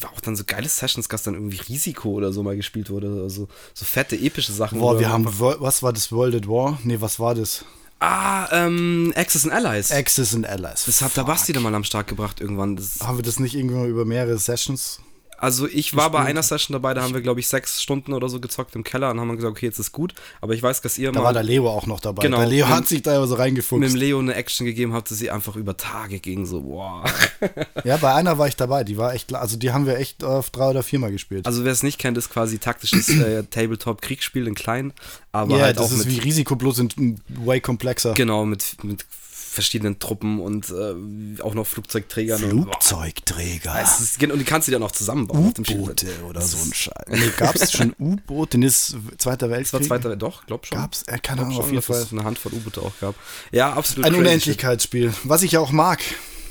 war auch dann so geile Sessions, dass dann irgendwie Risiko oder so mal gespielt wurde. Also so fette, epische Sachen. Boah, wir haben, was war das, World at War? Nee, was war das? Ah, ähm, Access and Allies. Access and Allies. Das hat der Basti dann mal am Start gebracht irgendwann. Das haben wir das nicht irgendwann über mehrere Sessions also ich war bei einer Session dabei, da haben wir, glaube ich, sechs Stunden oder so gezockt im Keller und haben gesagt, okay, jetzt ist gut. Aber ich weiß, dass ihr da mal. war der Leo auch noch dabei. Genau. Der Leo hat sich da so reingefuchst. Mit dem Leo eine Action gegeben hat, dass sie einfach über Tage ging, so, wow. (laughs) ja, bei einer war ich dabei, die war echt, also die haben wir echt auf drei oder viermal gespielt. Also wer es nicht kennt, ist quasi taktisches äh, Tabletop-Kriegsspiel in klein. Aber ja, halt das auch ist wie Risiko bloß in way komplexer. Genau, mit, mit verschiedenen Truppen und äh, auch noch Flugzeugträgern. Flugzeugträger. Und, ist, und die kannst du dann auch zusammenbauen. U-Boote oder so ein Scheiß. Nee, gab es schon (laughs) U-Boote? Den ist Zweiter Weltkrieg? Das war Zweiter doch, glaub schon. Gab's? Er kann auch auf jeden Fall. eine Handvoll U-Boote auch gab. Ja, absolut. Ein Unendlichkeitsspiel, was ich ja auch mag.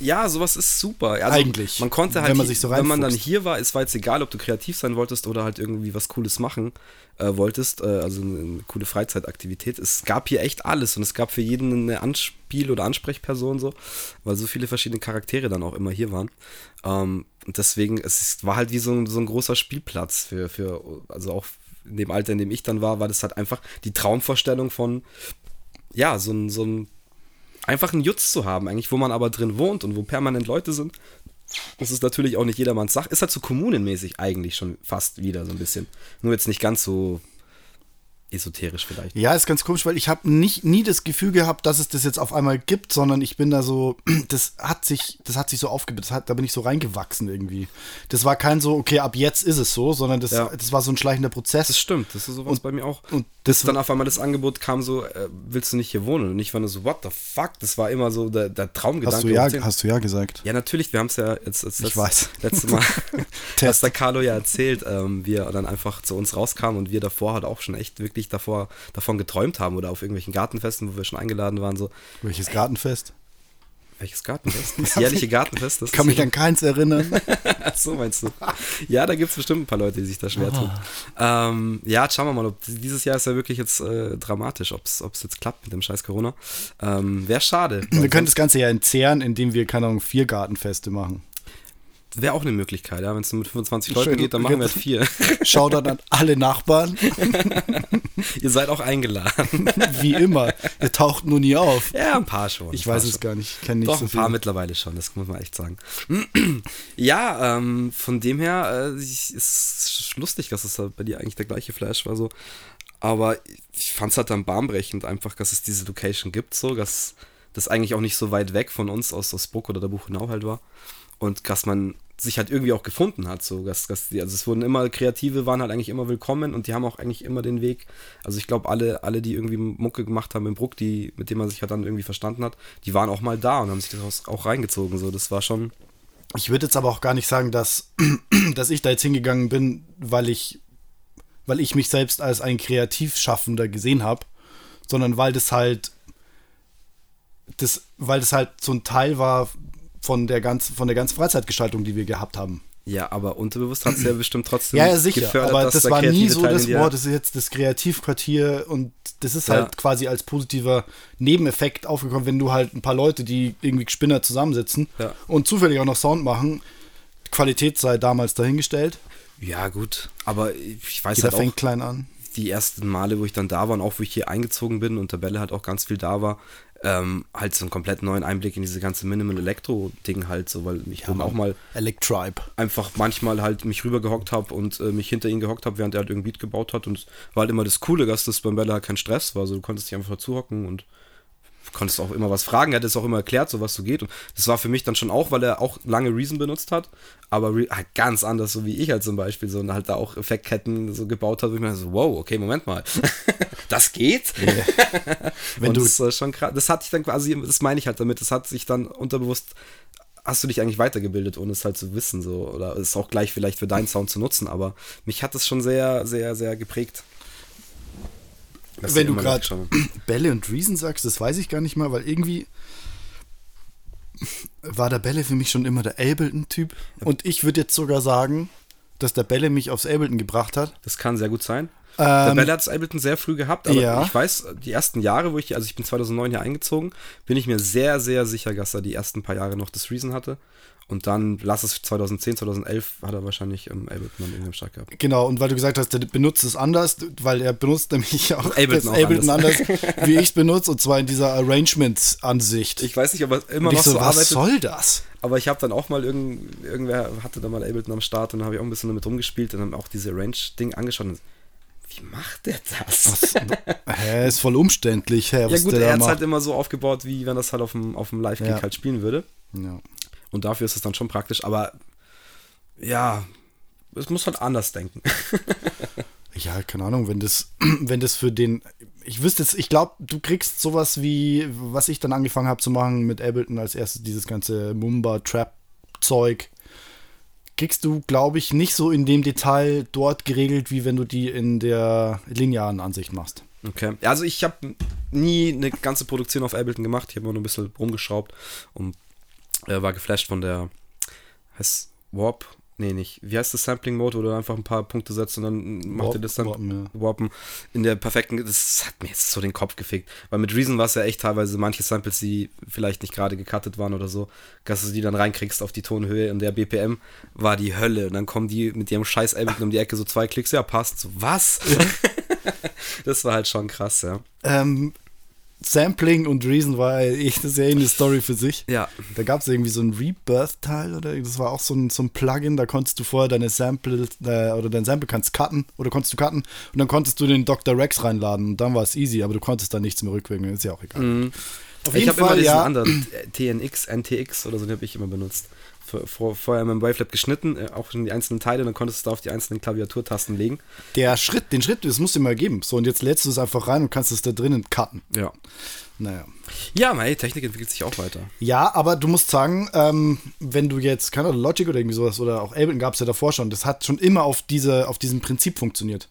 Ja, sowas ist super. Also Eigentlich. Man konnte halt, wenn man, so wenn man dann hier war, es war jetzt egal, ob du kreativ sein wolltest oder halt irgendwie was Cooles machen äh, wolltest, äh, also eine, eine, coole Freizeitaktivität. Es gab hier echt alles und es gab für jeden eine Anspiel- oder Ansprechperson so, weil so viele verschiedene Charaktere dann auch immer hier waren. Ähm, und deswegen, es war halt wie so ein, so ein großer Spielplatz für, für, also auch in dem Alter, in dem ich dann war, war das halt einfach die Traumvorstellung von, ja, so ein, so ein einfach einen Jutz zu haben, eigentlich, wo man aber drin wohnt und wo permanent Leute sind. Das ist natürlich auch nicht jedermanns Sache. Ist halt so kommunenmäßig eigentlich schon fast wieder so ein bisschen. Nur jetzt nicht ganz so esoterisch vielleicht. Ja, ist ganz komisch, weil ich habe nicht nie das Gefühl gehabt, dass es das jetzt auf einmal gibt, sondern ich bin da so, (clears throat) das hat sich, das hat sich so aufgebaut, da bin ich so reingewachsen irgendwie. Das war kein so, okay, ab jetzt ist es so, sondern das, ja. das war so ein schleichender Prozess. Das stimmt, das ist sowas und, bei mir auch. Und das dann auf einmal das Angebot kam so, äh, willst du nicht hier wohnen? Und ich war nur so, what the fuck? Das war immer so der, der Traumgedanke. Hast du ja, hast du ja gesagt? Ja, natürlich, wir haben es ja jetzt, jetzt ich weiß. letzte Mal, (laughs) (laughs) hast der Carlo ja erzählt, ähm, wie er dann einfach zu uns rauskam und wir davor halt auch schon echt wirklich davor, davon geträumt haben oder auf irgendwelchen Gartenfesten, wo wir schon eingeladen waren. So, Welches Gartenfest? Welches Gartenfest? Das (laughs) jährliche Gartenfest? Das kann mich an keins erinnern. (laughs) so meinst du. Ja, da gibt es bestimmt ein paar Leute, die sich da schwer tun. Ähm, ja, schauen wir mal. Ob, dieses Jahr ist ja wirklich jetzt äh, dramatisch, ob es jetzt klappt mit dem scheiß Corona. Ähm, Wäre schade. Wir können das Ganze ja entzehren, indem wir, keine Ahnung, vier Gartenfeste machen. Wäre auch eine Möglichkeit, ja. Wenn es mit 25 Leuten geht, dann machen wir (laughs) vier. Schaut dann an alle Nachbarn. (laughs) Ihr seid auch eingeladen. (laughs) Wie immer. Ihr taucht nur nie auf. Ja, ein paar schon. Ich weiß es schon. gar nicht. Ich kenne nicht Doch, so ein paar mittlerweile schon, das muss man echt sagen. (clears throat) ja, ähm, von dem her äh, ist lustig, dass es halt bei dir eigentlich der gleiche Flash war. so. Aber ich fand es halt dann bahnbrechend, einfach, dass es diese Location gibt, so, dass das eigentlich auch nicht so weit weg von uns aus, aus Burg oder der Buchenau halt war und dass man sich halt irgendwie auch gefunden hat. So, dass, dass die, also es wurden immer Kreative, waren halt eigentlich immer willkommen und die haben auch eigentlich immer den Weg. Also ich glaube, alle, alle, die irgendwie Mucke gemacht haben im Bruck, die, mit dem man sich halt dann irgendwie verstanden hat, die waren auch mal da und haben sich das auch reingezogen. So, das war schon. Ich würde jetzt aber auch gar nicht sagen, dass, (clears throat) dass ich da jetzt hingegangen bin, weil ich, weil ich mich selbst als ein Kreativschaffender gesehen habe, sondern weil das halt das, weil das halt so ein Teil war von der, ganz, von der ganzen Freizeitgestaltung, die wir gehabt haben. Ja, aber unterbewusst hat es ja bestimmt trotzdem ja, ja, sicher, gefördert, aber das war nie so das Wort, das ist jetzt das Kreativquartier und das ist ja. halt quasi als positiver Nebeneffekt aufgekommen, wenn du halt ein paar Leute, die irgendwie Spinner zusammensitzen ja. und zufällig auch noch Sound machen, Qualität sei damals dahingestellt. Ja, gut, aber ich weiß Jeder halt auch, fängt klein an. Die ersten Male, wo ich dann da war und auch wo ich hier eingezogen bin und Tabelle halt auch ganz viel da war, ähm, halt so einen komplett neuen Einblick in diese ganze Minimal Elektro Ding halt so, weil ich ja, auch mal Electribe. einfach manchmal halt mich rübergehockt habe und äh, mich hinter ihn gehockt habe, während er halt irgendwie Beat gebaut hat und war halt immer das coole, dass das beim Bella kein Stress war, also du konntest dich einfach dazu hocken und konntest auch immer was fragen, er hat es auch immer erklärt, so was so geht. Und das war für mich dann schon auch, weil er auch lange Reason benutzt hat, aber Re halt ganz anders, so wie ich halt zum Beispiel, so und halt da auch Effektketten so gebaut hat, wo ich mir so, wow, okay, Moment mal, (laughs) das geht? Yeah. Wenn du das ist schon krass. Das hat sich dann quasi, das meine ich halt damit, das hat sich dann unterbewusst hast du dich eigentlich weitergebildet, ohne es halt zu wissen, so, oder ist auch gleich vielleicht für deinen Sound zu nutzen, aber mich hat das schon sehr, sehr, sehr geprägt. Wenn du gerade (clears throat) Bälle und Reason sagst, das weiß ich gar nicht mal, weil irgendwie war der Bälle für mich schon immer der Ableton-Typ. Und ich würde jetzt sogar sagen, dass der Bälle mich aufs Ableton gebracht hat. Das kann sehr gut sein. Ähm, der Bälle hat es Ableton sehr früh gehabt, aber ja. ich weiß, die ersten Jahre, wo ich, also ich bin 2009 hier eingezogen, bin ich mir sehr, sehr sicher, dass er die ersten paar Jahre noch das Reason hatte. Und dann, lass es 2010, 2011, hat er wahrscheinlich ähm, Ableton an irgendeinem Start gehabt. Genau, und weil du gesagt hast, der benutzt es anders, weil er benutzt nämlich auch Ableton, das Ableton anders, anders wie ich es benutze, und zwar in dieser Arrangement-Ansicht. Ich weiß nicht, ob er immer und noch so, so arbeitet. Was soll das? Aber ich habe dann auch mal, irgend, irgendwer hatte da mal Ableton am Start und dann habe ich auch ein bisschen damit rumgespielt und dann auch diese Range-Ding angeschaut und wie macht der das? hä, ist voll umständlich. Hä, ja gut, er hat es halt immer so aufgebaut, wie wenn das halt auf dem, auf dem Live-Kick ja. halt spielen würde. Ja. Und dafür ist es dann schon praktisch, aber ja, es muss halt anders denken. (laughs) ja, keine Ahnung, wenn das, (clears throat) wenn das für den. Ich wüsste jetzt, ich glaube, du kriegst sowas wie, was ich dann angefangen habe zu machen mit Ableton als erstes, dieses ganze Mumba-Trap-Zeug kriegst du, glaube ich, nicht so in dem Detail dort geregelt, wie wenn du die in der linearen Ansicht machst. Okay. Also ich habe nie eine ganze Produktion auf Ableton gemacht. Ich habe nur ein bisschen rumgeschraubt und äh, war geflasht von der heißt Warp. Nee, nicht. Wie heißt das Sampling Mode, wo du einfach ein paar Punkte setzt und dann macht Warp, ihr das dann Warpen, ja. Warpen in der perfekten. Das hat mir jetzt so den Kopf gefickt. Weil mit Reason war es ja echt teilweise manche Samples, die vielleicht nicht gerade gecuttet waren oder so, dass du die dann reinkriegst auf die Tonhöhe und der BPM war die Hölle. Und dann kommen die mit ihrem scheiß Ableton um die Ecke, so zwei Klicks, ja, passt. So, was? (laughs) das war halt schon krass, ja. Ähm, Sampling und Reason war echt eine sehr eine Story für sich. Ja. Da gab es irgendwie so ein Rebirth-Teil oder das war auch so ein, so ein Plugin, da konntest du vorher deine Sample äh, oder dein Sample kannst cutten oder konntest du cutten und dann konntest du den Dr. Rex reinladen und dann war es easy, aber du konntest da nichts mehr rückwirken, ist ja auch egal. Mhm. Auf ich habe immer diesen ja. anderen TNX, NTX oder so, den habe ich immer benutzt vor, vorher mit dem Wavelab geschnitten, äh, auch in die einzelnen Teile, dann konntest du da auf die einzelnen Klaviaturtasten legen. Der Schritt, den Schritt, das musst du mal geben. So, und jetzt lädst du es einfach rein und kannst es da drinnen cutten. Ja. Naja. Ja, meine Technik entwickelt sich auch weiter. Ja, aber du musst sagen, ähm, wenn du jetzt, keine Ahnung, Logic oder irgendwie sowas oder auch Ableton gab es ja davor schon, das hat schon immer auf, diese, auf diesem Prinzip funktioniert.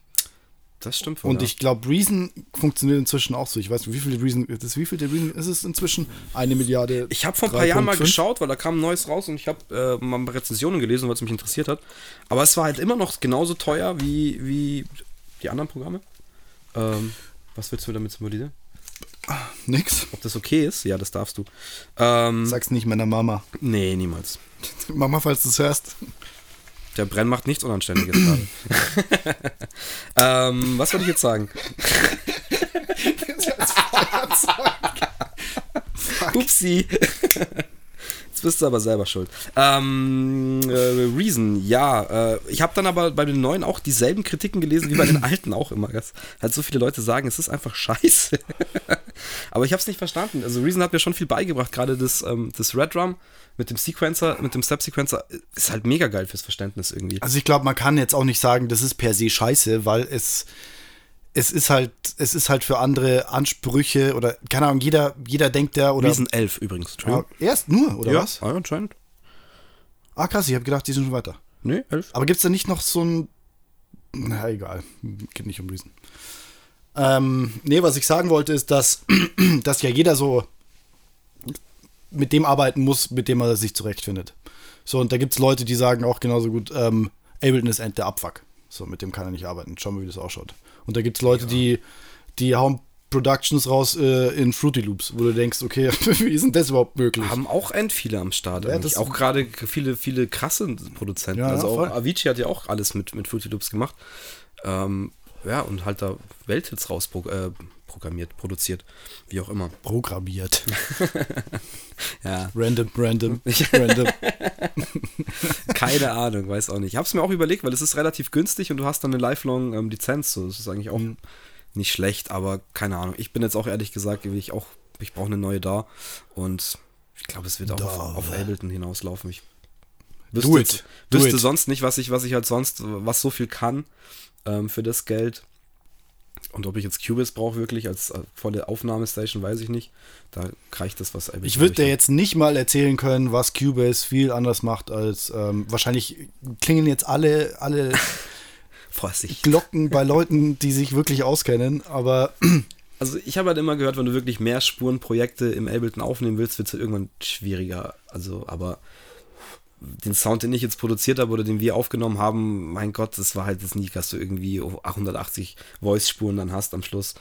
Das stimmt wohl, Und ja. ich glaube, Reason funktioniert inzwischen auch so. Ich weiß nicht, wie viele Reason, das, wie viele Reason ist es inzwischen? Eine Milliarde. Ich habe vor ein paar Jahren mal geschaut, weil da kam ein neues raus und ich habe äh, mal Rezensionen gelesen, weil es mich interessiert hat. Aber es war halt immer noch genauso teuer wie, wie die anderen Programme. Ähm, was willst du damit symbolisieren? Nix. Ob das okay ist? Ja, das darfst du. Ähm, Sag's nicht meiner Mama. Nee, niemals. (laughs) Mama, falls du es hörst. Der Brenn macht nichts Unanständiges gerade. (laughs) ähm, was wollte ich jetzt sagen? (laughs) Upsi. (laughs) Jetzt bist du aber selber schuld. Ähm, äh, Reason, ja. Äh, ich habe dann aber bei den neuen auch dieselben Kritiken gelesen wie bei den alten auch immer. Dass halt so viele Leute sagen, es ist einfach scheiße. (laughs) aber ich habe es nicht verstanden. Also Reason hat mir schon viel beigebracht. Gerade das, ähm, das Red Drum mit dem Sequencer, mit dem Step-Sequencer ist halt mega geil fürs Verständnis irgendwie. Also ich glaube, man kann jetzt auch nicht sagen, das ist per se scheiße, weil es es ist halt, es ist halt für andere Ansprüche oder keine Ahnung, jeder, jeder denkt ja oder. Reason 11 übrigens. Ja, erst nur, oder ja, was? Ja, anscheinend. Ah, krass, ich habe gedacht, die sind schon weiter. Nee, 11. Aber gibt es da nicht noch so ein. Na, egal. Geht nicht um Reason. Ähm, nee, was ich sagen wollte, ist, dass, (clears throat) dass ja jeder so mit dem arbeiten muss, mit dem er sich zurechtfindet. So, und da gibt es Leute, die sagen auch genauso gut, ähm, Ableton ist End der Abfuck. So, mit dem kann er nicht arbeiten. Schau mal, wie das ausschaut. Und da gibt es Leute, ja. die, die hauen Productions raus äh, in Fruity Loops, wo du denkst, okay, (laughs) wie ist denn das überhaupt möglich? Haben auch end viele am Start. Ja, auch gerade viele, viele krasse Produzenten. Ja, also auch voll. Avicii hat ja auch alles mit, mit Fruity Loops gemacht. Ähm, ja, und halt da Welthits rausprogrammiert, äh, produziert, wie auch immer. Programmiert. (laughs) ja. Random, random, (laughs) random. (laughs) Keine Ahnung, weiß auch nicht. Ich habe es mir auch überlegt, weil es ist relativ günstig und du hast dann eine lifelong ähm, Lizenz. So. Das ist eigentlich auch mhm. nicht schlecht, aber keine Ahnung. Ich bin jetzt auch ehrlich gesagt, ich auch ich brauche eine neue da. Und ich glaube, es wird auch auf, auf, Ableton hinauslaufen. Ich wüsste, Do it. Do wüsste it. sonst nicht, was ich, was ich halt sonst, was so viel kann ähm, für das Geld. Und ob ich jetzt Cubase brauche wirklich als äh, volle Aufnahmestation, weiß ich nicht. Da reicht das, was Ableton Ich würde dir jetzt nicht mal erzählen können, was Cubase viel anders macht als ähm, wahrscheinlich klingen jetzt alle, alle (laughs) Glocken bei Leuten, die sich wirklich auskennen, aber (clears throat) also ich habe halt immer gehört, wenn du wirklich mehr Spurenprojekte im Ableton aufnehmen willst, wird es halt irgendwann schwieriger. Also, aber den Sound, den ich jetzt produziert habe oder den wir aufgenommen haben, mein Gott, das war halt das nie, dass du irgendwie 880 Voice-Spuren dann hast am Schluss.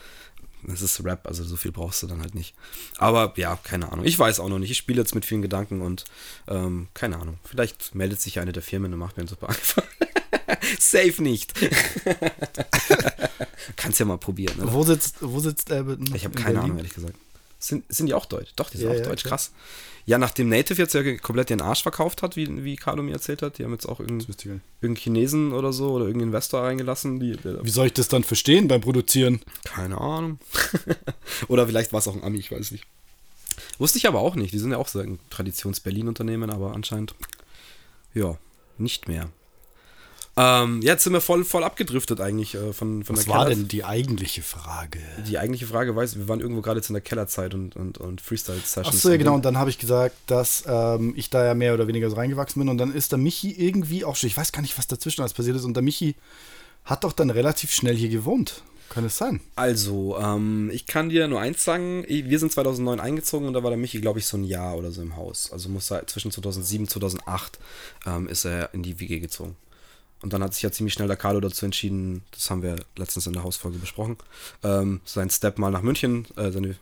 Das ist Rap, also so viel brauchst du dann halt nicht. Aber ja, keine Ahnung. Ich weiß auch noch nicht. Ich spiele jetzt mit vielen Gedanken und ähm, keine Ahnung. Vielleicht meldet sich eine der Firmen und macht mir ein super Anfang. (laughs) Safe nicht. (laughs) Kannst ja mal probieren. Oder? Wo sitzt, wo sitzt Ableton? Ich habe keine Ahnung, ehrlich gesagt. Sind, sind die auch deutsch? Doch, die sind ja, auch ja, deutsch. Klar. Krass. Ja, nachdem Native jetzt ja komplett den Arsch verkauft hat, wie, wie Carlo mir erzählt hat, die haben jetzt auch irgendeinen irgendein Chinesen oder so oder irgendeinen Investor reingelassen. Die, wie soll ich das dann verstehen beim Produzieren? Keine Ahnung. (laughs) oder vielleicht war es auch ein Ami, ich weiß nicht. Wusste ich aber auch nicht. Die sind ja auch so ein Traditions-Berlin-Unternehmen, aber anscheinend, ja, nicht mehr. Ähm, jetzt sind wir voll, voll abgedriftet eigentlich äh, von, von Was der Was war denn die eigentliche Frage? Die eigentliche Frage weiß wir waren irgendwo gerade jetzt in der Kellerzeit und, und, und Freestyle-Sessions. Achso, ja, genau. Und dann habe ich gesagt, dass ähm, ich da ja mehr oder weniger so reingewachsen bin. Und dann ist der Michi irgendwie auch schon, ich weiß gar nicht, was dazwischen alles passiert ist. Und der Michi hat doch dann relativ schnell hier gewohnt. Kann es sein? Also, ähm, ich kann dir nur eins sagen. Wir sind 2009 eingezogen und da war der Michi, glaube ich, so ein Jahr oder so im Haus. Also muss er zwischen 2007 und 2008 ähm, ist er in die WG gezogen. Und dann hat sich ja ziemlich schnell der Carlo dazu entschieden, das haben wir letztens in der Hausfolge besprochen, ähm, seinen Step mal nach München, äh, seine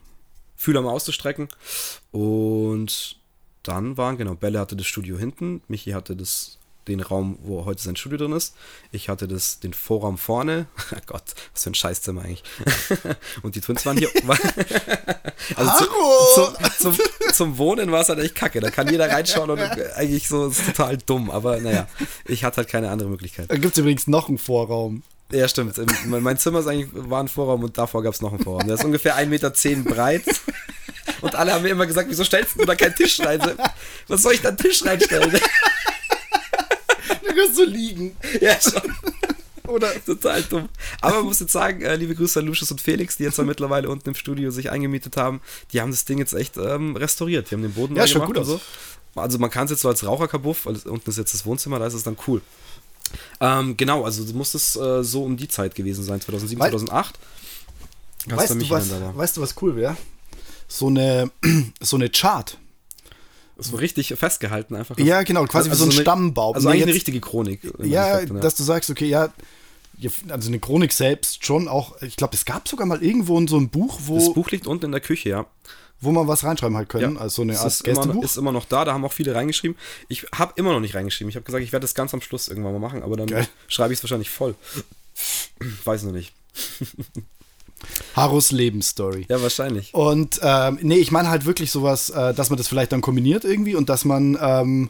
Fühler mal auszustrecken. Und dann waren, genau, Belle hatte das Studio hinten, Michi hatte das den Raum, wo heute sein Studio drin ist. Ich hatte das, den Vorraum vorne. Oh (laughs) Gott, was für ein Scheißzimmer eigentlich. (laughs) und die Twins waren hier. (laughs) also zu, zu, zum, zum, Wohnen war es halt echt kacke. Da kann jeder reinschauen und eigentlich so ist total dumm. Aber naja, ich hatte halt keine andere Möglichkeit. Da gibt es übrigens noch einen Vorraum. Ja, stimmt. Mein Zimmer ist eigentlich, war ein Vorraum und davor gab es noch einen Vorraum. Der ist ungefähr 1,10 Meter breit. Und alle haben mir immer gesagt, wieso stellst du da keinen Tisch rein? Was soll ich da einen Tisch reinstellen? Kannst du liegen. Ja, schon. (laughs) Oder? Total dumm. Aber man muss jetzt sagen, äh, liebe Grüße an Lucius und Felix, die jetzt mittlerweile unten im Studio sich eingemietet haben. Die haben das Ding jetzt echt ähm, restauriert. Die haben den Boden ja, schon gut so. Also man kann es jetzt so als Raucherkabuff, weil unten ist jetzt das Wohnzimmer, da ist es dann cool. Ähm, genau, also muss es äh, so um die Zeit gewesen sein, 2007, Weil, 2008. Weißt du, was, weißt du, was cool wäre? So eine, (clears throat) so eine Chart so richtig festgehalten einfach. Ja, genau, quasi also wie so ein eine, Stammbaum. Also eigentlich jetzt, eine richtige Chronik. Ja, ne? dass du sagst, okay, ja, also eine Chronik selbst schon auch, ich glaube, es gab sogar mal irgendwo so ein Buch, wo. Das Buch liegt unten in der Küche, ja. Wo man was reinschreiben halt können, ja, also so eine Art ist Gästebuch. Immer, ist immer noch da, da haben auch viele reingeschrieben. Ich habe immer noch nicht reingeschrieben. Ich habe gesagt, ich werde das ganz am Schluss irgendwann mal machen, aber dann Geil. schreibe ich es wahrscheinlich voll. Weiß noch nicht. Harus Lebensstory. Ja, wahrscheinlich. Und ähm, nee, ich meine halt wirklich sowas, äh, dass man das vielleicht dann kombiniert irgendwie und dass man ähm,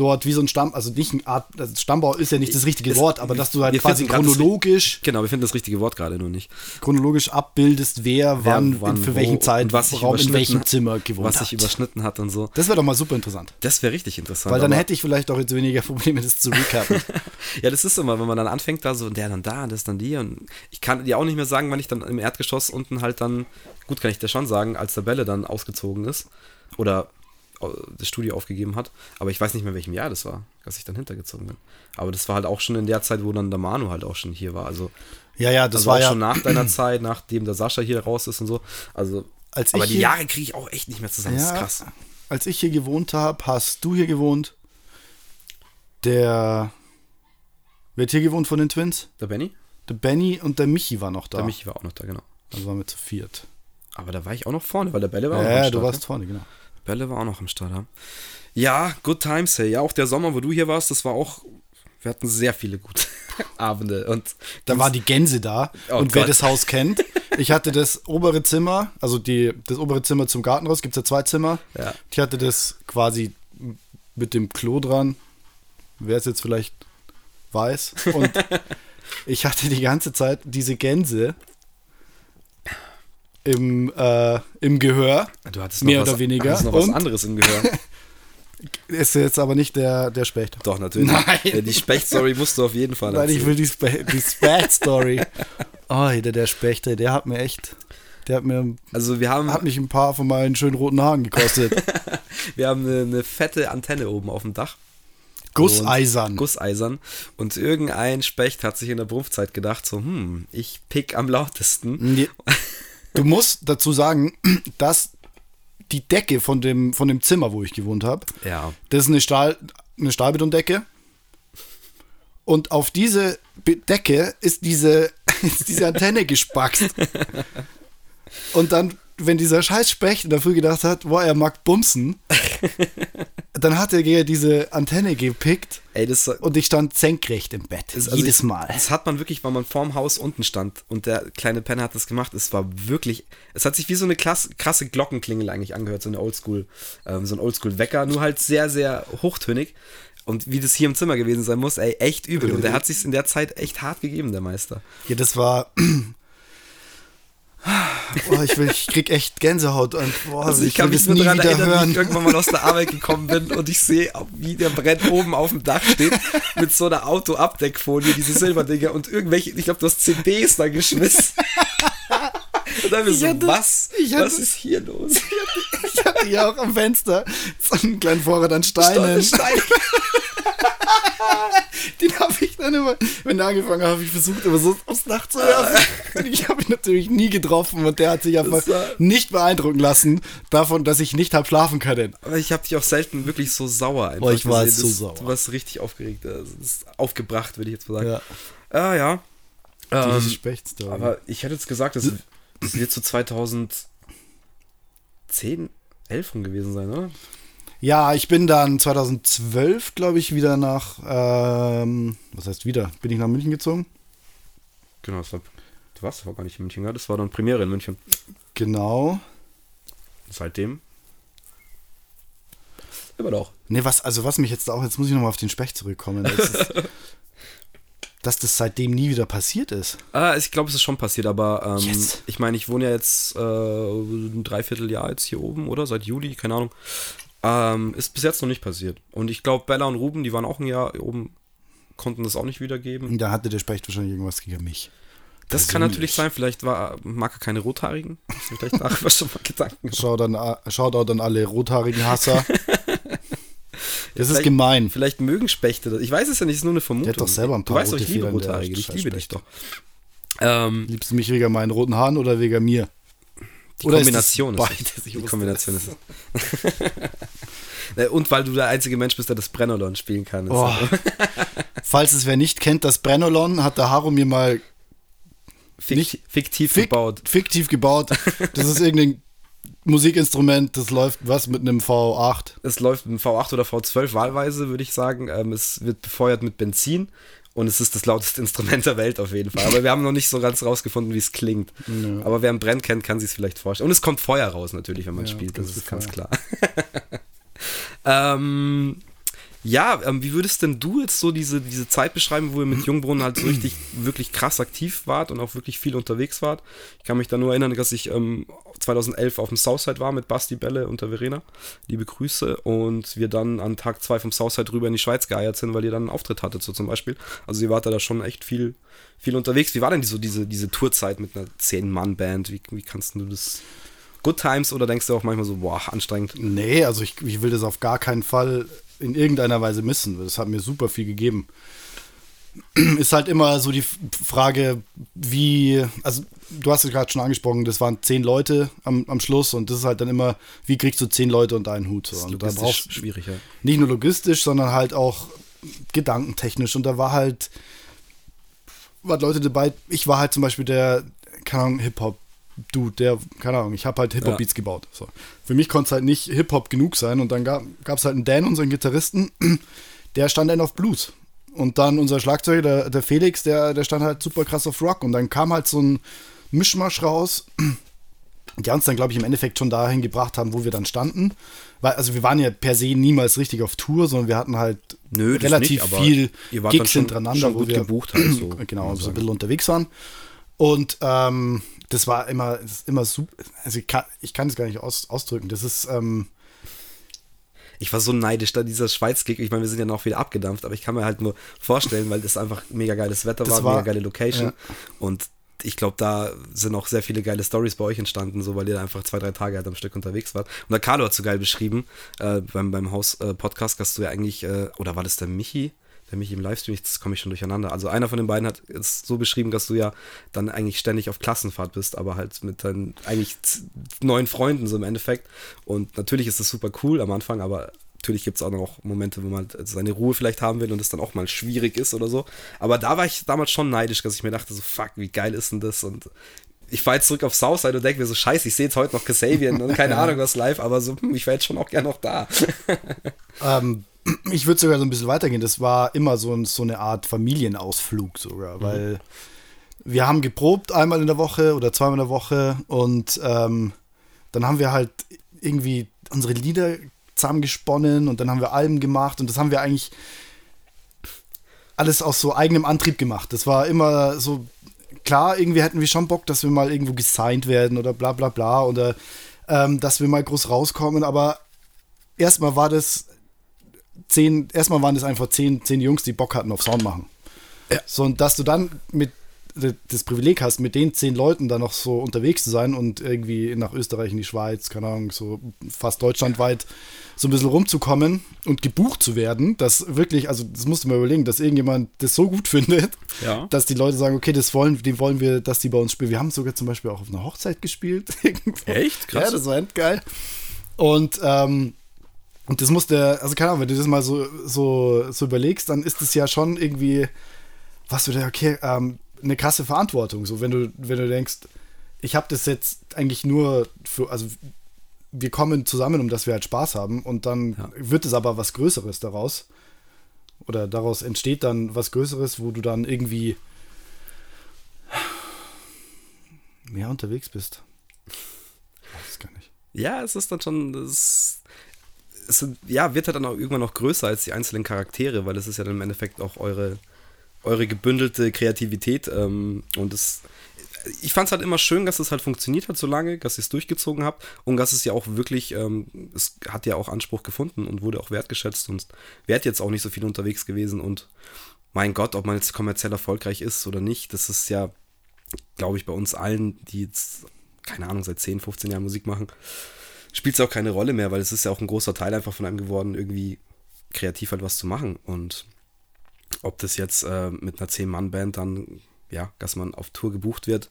dort wie so ein Stamm, also nicht ein Art, also Stammbau ist ja nicht das richtige Wort, aber dass du halt quasi chronologisch. Das, genau, wir finden das richtige Wort gerade nur nicht. Chronologisch abbildest, wer, wer wann, wann, für welchen Zeit, was sich in welchem Zimmer gewohnt was hat. Was sich überschnitten hat und so. Das wäre doch mal super interessant. Das wäre richtig interessant. Weil dann hätte ich vielleicht auch jetzt weniger (laughs) Probleme, das zu recappen. (laughs) ja, das ist immer, wenn man dann anfängt, da so, und der dann da, und das dann die. Und ich kann dir auch nicht mehr sagen, wann ich dann im Erdgeschoss unten halt dann, gut kann ich dir schon sagen, als Tabelle dann ausgezogen ist. Oder das Studio aufgegeben hat. Aber ich weiß nicht mehr, welchem Jahr das war, dass ich dann hintergezogen bin. Aber das war halt auch schon in der Zeit, wo dann der Manu halt auch schon hier war. Also, ja, ja, das also war ja schon nach deiner (clears throat) Zeit, nachdem der Sascha hier raus ist und so. Also, als aber die hier, Jahre kriege ich auch echt nicht mehr zusammen. Ja, das ist krass. Als ich hier gewohnt habe, hast du hier gewohnt. Der. Wer hat hier gewohnt von den Twins? Der Benny? Der Benny und der Michi war noch da. Der Michi war auch noch da, genau. Also waren wir zu viert. Aber da war ich auch noch vorne, weil der Bälle war ja, auch noch Ja, du warst ne? vorne, genau. Bälle war auch noch im Start. Ja, good times, hey. Ja, auch der Sommer, wo du hier warst, das war auch. Wir hatten sehr viele gute (laughs) Abende. Und da waren die Gänse da. Oh und Gott. wer das Haus kennt, ich hatte das obere Zimmer, also die, das obere Zimmer zum Garten raus, gibt es ja zwei Zimmer. Ja. Ich hatte das quasi mit dem Klo dran. Wer es jetzt vielleicht weiß. Und (laughs) ich hatte die ganze Zeit diese Gänse im, äh, im Gehör. Du hattest mehr was, oder weniger. Hattest noch was anderes im Gehör. (laughs) Ist jetzt aber nicht der, der Specht. Doch, natürlich. Nein. Die Specht-Story musst du auf jeden Fall Nein, ich will die, Spe die Specht-Story. (laughs) Oh, der, der Specht, der hat mir echt. Der hat mir Also wir haben, hat mich ein paar von meinen schönen roten Haaren gekostet. (laughs) wir haben eine, eine fette Antenne oben auf dem Dach. Gusseisern. Und Gusseisern. Und irgendein Specht hat sich in der Brumpfzeit gedacht, so, hm, ich pick am lautesten. Nee. Du musst dazu sagen, (clears throat) dass die Decke von dem, von dem Zimmer, wo ich gewohnt habe, Ja. das ist eine, Stahl, eine Stahlbetondecke. Und auf diese Decke ist diese, (laughs) ist diese Antenne gespackst. Und dann, wenn dieser scheiß Specht in der Früh gedacht hat, boah, er mag bumsen, (laughs) dann hat er diese Antenne gepickt Ey, das und ich stand senkrecht im Bett. Also jedes ich, Mal. Das hat man wirklich, weil man vorm Haus unten stand und der kleine Penner hat das gemacht. Es war wirklich, es hat sich wie so eine klasse, krasse Glockenklingel eigentlich angehört, so eine Oldschool, ähm, so ein Oldschool-Wecker, nur halt sehr, sehr hochtönig. Und wie das hier im Zimmer gewesen sein muss, ey, echt übel. Und der hat sich in der Zeit echt hart gegeben, der Meister. Ja, das war. Boah, ich, will, ich krieg echt Gänsehaut. Und, boah, Also ich, kann will mich nur daran erinnern, wie hören. ich irgendwann mal aus der Arbeit gekommen bin und ich sehe, wie der Brett oben auf dem Dach steht mit so einer Auto-Abdeckfolie, diese Silberdinger und irgendwelche, ich glaube, du hast CDs da geschmissen. Und dann wir so, hatte- was? ich hatte- was ist hier los? (laughs) Ich hatte ja auch am Fenster so einen kleinen Vorrat an Steinen. Stein. (laughs) Den habe ich dann immer, wenn er angefangen hat, habe ich versucht, immer so aufs Dach zu werfen. Und (laughs) ich habe ihn natürlich nie getroffen und der hat sich einfach nicht beeindrucken lassen davon, dass ich nicht hab schlafen können. Aber ich habe dich auch selten wirklich so sauer einfach Oh, ich war gesehen. so Das- sauer. Du warst richtig aufgeregt. Also aufgebracht, würde ich jetzt mal sagen. Ja. Ah, ja. Ähm, aber ich hätte jetzt gesagt, das, das wird zu 2010, 11 rum gewesen sein, oder? Ja, ich bin dann 2012, glaube ich, wieder nach, ähm, was heißt wieder? Bin ich nach München gezogen? Genau, das war, du warst aber gar nicht in München, das war dann Premiere in München. Genau. Seitdem. Immer doch. Ne, was, also was mich jetzt auch, jetzt muss ich nochmal auf den Specht zurückkommen. Das ist, (laughs) dass das seitdem nie wieder passiert ist. Ah, ich glaube, es ist schon passiert, aber ähm, Yes. ich meine, ich wohne ja jetzt äh, ein Dreivierteljahr jetzt hier oben, oder? Seit Juli, keine Ahnung. Ähm, ist bis jetzt noch nicht passiert. Und ich glaube, Bella und Ruben, die waren auch ein Jahr oben, konnten das auch nicht wiedergeben. Da hatte der Specht wahrscheinlich irgendwas gegen mich. Das kann persönlich. natürlich sein, vielleicht war, mag er keine Rothaarigen. Vielleicht darüber (laughs) schon mal Gedanken? Schaut an, Shoutout an alle rothaarigen Hasser. (laughs) Das ist Vielleicht- gemein. Vielleicht mögen Spechte das. Ich weiß es ja nicht, es ist nur eine Vermutung. Der hat doch selber ein paar Du weißt doch, ich liebe Rothaarige. Ich liebe dich doch. Ähm, Liebst du mich wegen meinen roten Haaren oder wegen mir? Die Oder ist Kombination das ist, beides? Die Kombination ist es. (laughs) Äh, Und weil du der einzige Mensch bist, der das Brennolon spielen kann. ist Oh. (laughs) Falls es wer nicht kennt, das Brennolon hat der Haro mir mal Fikt, nicht- fiktiv fik gebaut. fiktiv gebaut. Das ist irgendein Musikinstrument, das läuft was mit einem V8. Es läuft ein V8 oder V12 wahlweise, würde ich sagen. Ähm, es wird befeuert mit Benzin und es ist das lauteste (laughs) Instrument der Welt auf jeden Fall. Aber wir haben noch nicht so ganz rausgefunden, wie es klingt. Aber wer einen Brenn kennt, kann sich es vielleicht vorstellen. Und es kommt Feuer raus natürlich, wenn man Ja, spielt. Das das ist ist ganz klar. (laughs) ähm, ja, ähm, wie würdest denn du jetzt so diese, diese Zeit beschreiben, wo ihr mit Jungbrunnen halt so richtig, (clears throat) wirklich krass aktiv wart und auch wirklich viel unterwegs wart? Ich kann mich da nur erinnern, dass ich ähm, 2011 auf dem Southside war mit Basti Belle und der Verena. Liebe Grüße. Und wir dann an Tag 2 vom Southside rüber in die Schweiz geeiert sind, weil ihr dann einen Auftritt hattet, so zum Beispiel. Also ihr wart da schon echt viel, viel unterwegs. Wie war denn die, so diese, diese Tourzeit mit einer 10-Mann-Band? Wie, wie kannst du das... Good Times oder denkst du auch manchmal so, boah, anstrengend? Nee, also ich, ich will das auf gar keinen Fall in irgendeiner Weise missen. Das hat mir super viel gegeben. (clears throat) Ist halt immer so die Frage, wie, also du hast es gerade schon angesprochen, das waren zehn Leute am, am Schluss und das ist halt dann immer, wie kriegst du zehn Leute unter einen Hut? So. Das ist Und da brauchst schwierig, ja. nicht nur logistisch, sondern halt auch gedankentechnisch. Und da war halt, waren Leute dabei, ich war halt zum Beispiel der, keine Ahnung, Hip-Hop. Dude, der, keine Ahnung, ich habe halt Hip-Hop-Beats gebaut. So. Für mich konnte es halt nicht Hip-Hop genug sein. Und dann gab es halt einen Dan, unseren Gitarristen, (clears throat) der stand dann auf Blues. Und dann unser Schlagzeuger, der, der Felix, der, der stand halt super krass auf Rock. Und dann kam halt so ein Mischmasch raus, (clears throat) die uns dann, glaube ich, im Endeffekt schon dahin gebracht haben, wo wir dann standen. Weil, also wir waren ja per se niemals richtig auf Tour, sondern wir hatten halt Nö, relativ nicht, viel Gigs schon- hintereinander, schon wo wir gebucht halt, so, (clears throat) genau, so ein bisschen unterwegs waren. Und ähm, das war immer, das ist immer super. Also ich kann, ich kann es gar nicht aus, ausdrücken. Das ist. Ähm, ich war so neidisch da dieser Schweiz-Gig. Ich meine, wir sind ja noch wieder abgedampft, aber ich kann mir halt nur vorstellen, weil das einfach mega geiles Wetter war, war, mega geile Location. Ja. Und ich glaube, da sind auch sehr viele geile Stories bei euch entstanden, so weil ihr einfach zwei, drei Tage halt am Stück unterwegs wart. Und der Carlo hat so geil beschrieben, äh, beim, beim Haus-Podcast, äh, dass du ja eigentlich, äh, oder war das der Michi? Michi im Livestream, das komme ich schon durcheinander. Also einer von den beiden hat es so beschrieben, dass du ja dann eigentlich ständig auf Klassenfahrt bist, aber halt mit deinen eigentlich neuen Freunden so im Endeffekt. Und natürlich ist das super cool am Anfang, aber Natürlich gibt es auch noch Momente, wo man seine Ruhe vielleicht haben will und es dann auch mal schwierig ist oder so. Aber da war ich damals schon neidisch, dass ich mir dachte, so fuck, wie geil ist denn das? Und ich fahre jetzt zurück auf Southside und denke mir so, scheiße, ich sehe jetzt heute noch Kasabian und keine (laughs) Ahnung was live, aber so, hm, ich wäre jetzt schon auch gern noch da. ähm, ich würde sogar so ein bisschen weitergehen. Das war immer so, so eine Art Familienausflug sogar, mhm. weil wir haben geprobt einmal in der Woche oder zweimal in der Woche und ähm, dann haben wir halt irgendwie unsere Lieder zusammengesponnen und dann haben wir Alben gemacht und das haben wir eigentlich alles aus so eigenem Antrieb gemacht. Das war immer so, klar, irgendwie hätten wir schon Bock, dass wir mal irgendwo gesigned werden oder bla bla bla oder ähm, dass wir mal groß rauskommen, aber erstmal war das zehn, erstmal waren das einfach zehn, zehn Jungs, die Bock hatten auf Sound machen. Ja. So, und dass du dann mit das Privileg hast, mit den zehn Leuten da noch so unterwegs zu sein und irgendwie nach Österreich in die Schweiz, keine Ahnung, so fast deutschlandweit so ein bisschen rumzukommen und gebucht zu werden, dass wirklich, also das musst du mal überlegen, dass irgendjemand das so gut (laughs) findet, ja. dass die Leute sagen, okay, das wollen, die wollen wir, dass die bei uns spielen. Wir haben sogar zum Beispiel auch auf einer Hochzeit gespielt. (laughs) Echt? Krass. Ja, das war geil. Und ähm, und das muss der, also keine Ahnung, wenn du das mal so, so, so überlegst, dann ist es ja schon irgendwie, was du da, okay, ähm, eine krasse Verantwortung. So, wenn du, wenn du denkst, ich habe das jetzt eigentlich nur für, also wir kommen zusammen, um dass wir halt Spaß haben und dann ja. wird es aber was Größeres daraus. Oder daraus entsteht dann was Größeres, wo du dann irgendwie mehr unterwegs bist. weiß gar nicht. Ja, es ist dann schon, es, es ja, wird halt dann auch irgendwann noch größer als die einzelnen Charaktere, weil es ist ja dann im Endeffekt auch eure eure gebündelte Kreativität. Ähm, und es, ich fand es halt immer schön, dass es halt funktioniert hat so lange, dass ihr es durchgezogen habt und dass es ja auch wirklich, ähm, es hat ja auch Anspruch gefunden und wurde auch wertgeschätzt und wärt jetzt auch nicht so viel unterwegs gewesen und mein Gott, ob man jetzt kommerziell erfolgreich ist oder nicht, das ist ja, glaube ich, bei uns allen, die jetzt, keine Ahnung, seit 10, 15 Jahren Musik machen, spielt es auch keine Rolle mehr, weil es ist ja auch ein großer Teil einfach von einem geworden, irgendwie kreativ halt was zu machen und ob das jetzt äh, mit einer 10-Mann-Band dann, ja, dass man auf Tour gebucht wird,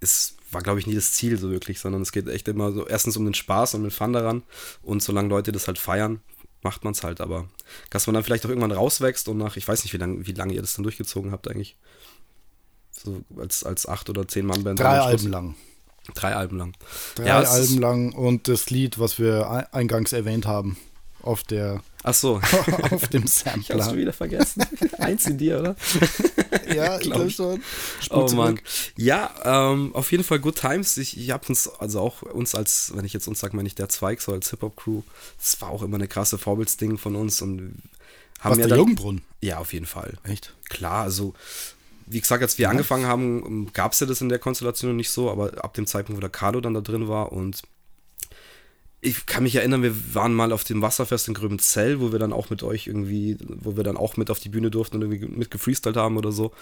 ist, war, glaube ich, nie das Ziel so wirklich, sondern es geht echt immer so erstens um den Spaß und den Fun daran und solange Leute das halt feiern, macht man es halt, aber dass man dann vielleicht auch irgendwann rauswächst und nach, ich weiß nicht, wie lange wie lang ihr das dann durchgezogen habt eigentlich. So als, als acht oder zehn Mann Band. Drei Alben lang. Drei Alben lang. Drei ja, Alben lang und das Lied, was wir eingangs erwähnt haben auf der Ach so. (laughs) auf dem Sampler. Ich schon wieder vergessen. (laughs) Eins in dir, oder? (laughs) ja, ich glaube schon. Spur oh zurück. Mann. Ja, ähm, auf jeden Fall Good Times. Ich, ich habe uns, also auch uns als, wenn ich jetzt uns sage, meine ich der Zweig, so als Hip-Hop-Crew, das war auch immer eine krasse Vorbildsding von uns und haben Was, ja der Jungenbrunn? Ja, auf jeden Fall. Echt? Klar, also wie gesagt, als wir ja. angefangen haben, gab es ja das in der Konstellation nicht so, aber ab dem Zeitpunkt, wo der Carlo dann da drin war und ich kann mich erinnern, wir waren mal auf dem Wasserfest in Gröbenzell, wo wir dann auch mit euch irgendwie, wo wir dann auch mit auf die Bühne durften und irgendwie mit gefreestylt haben oder so.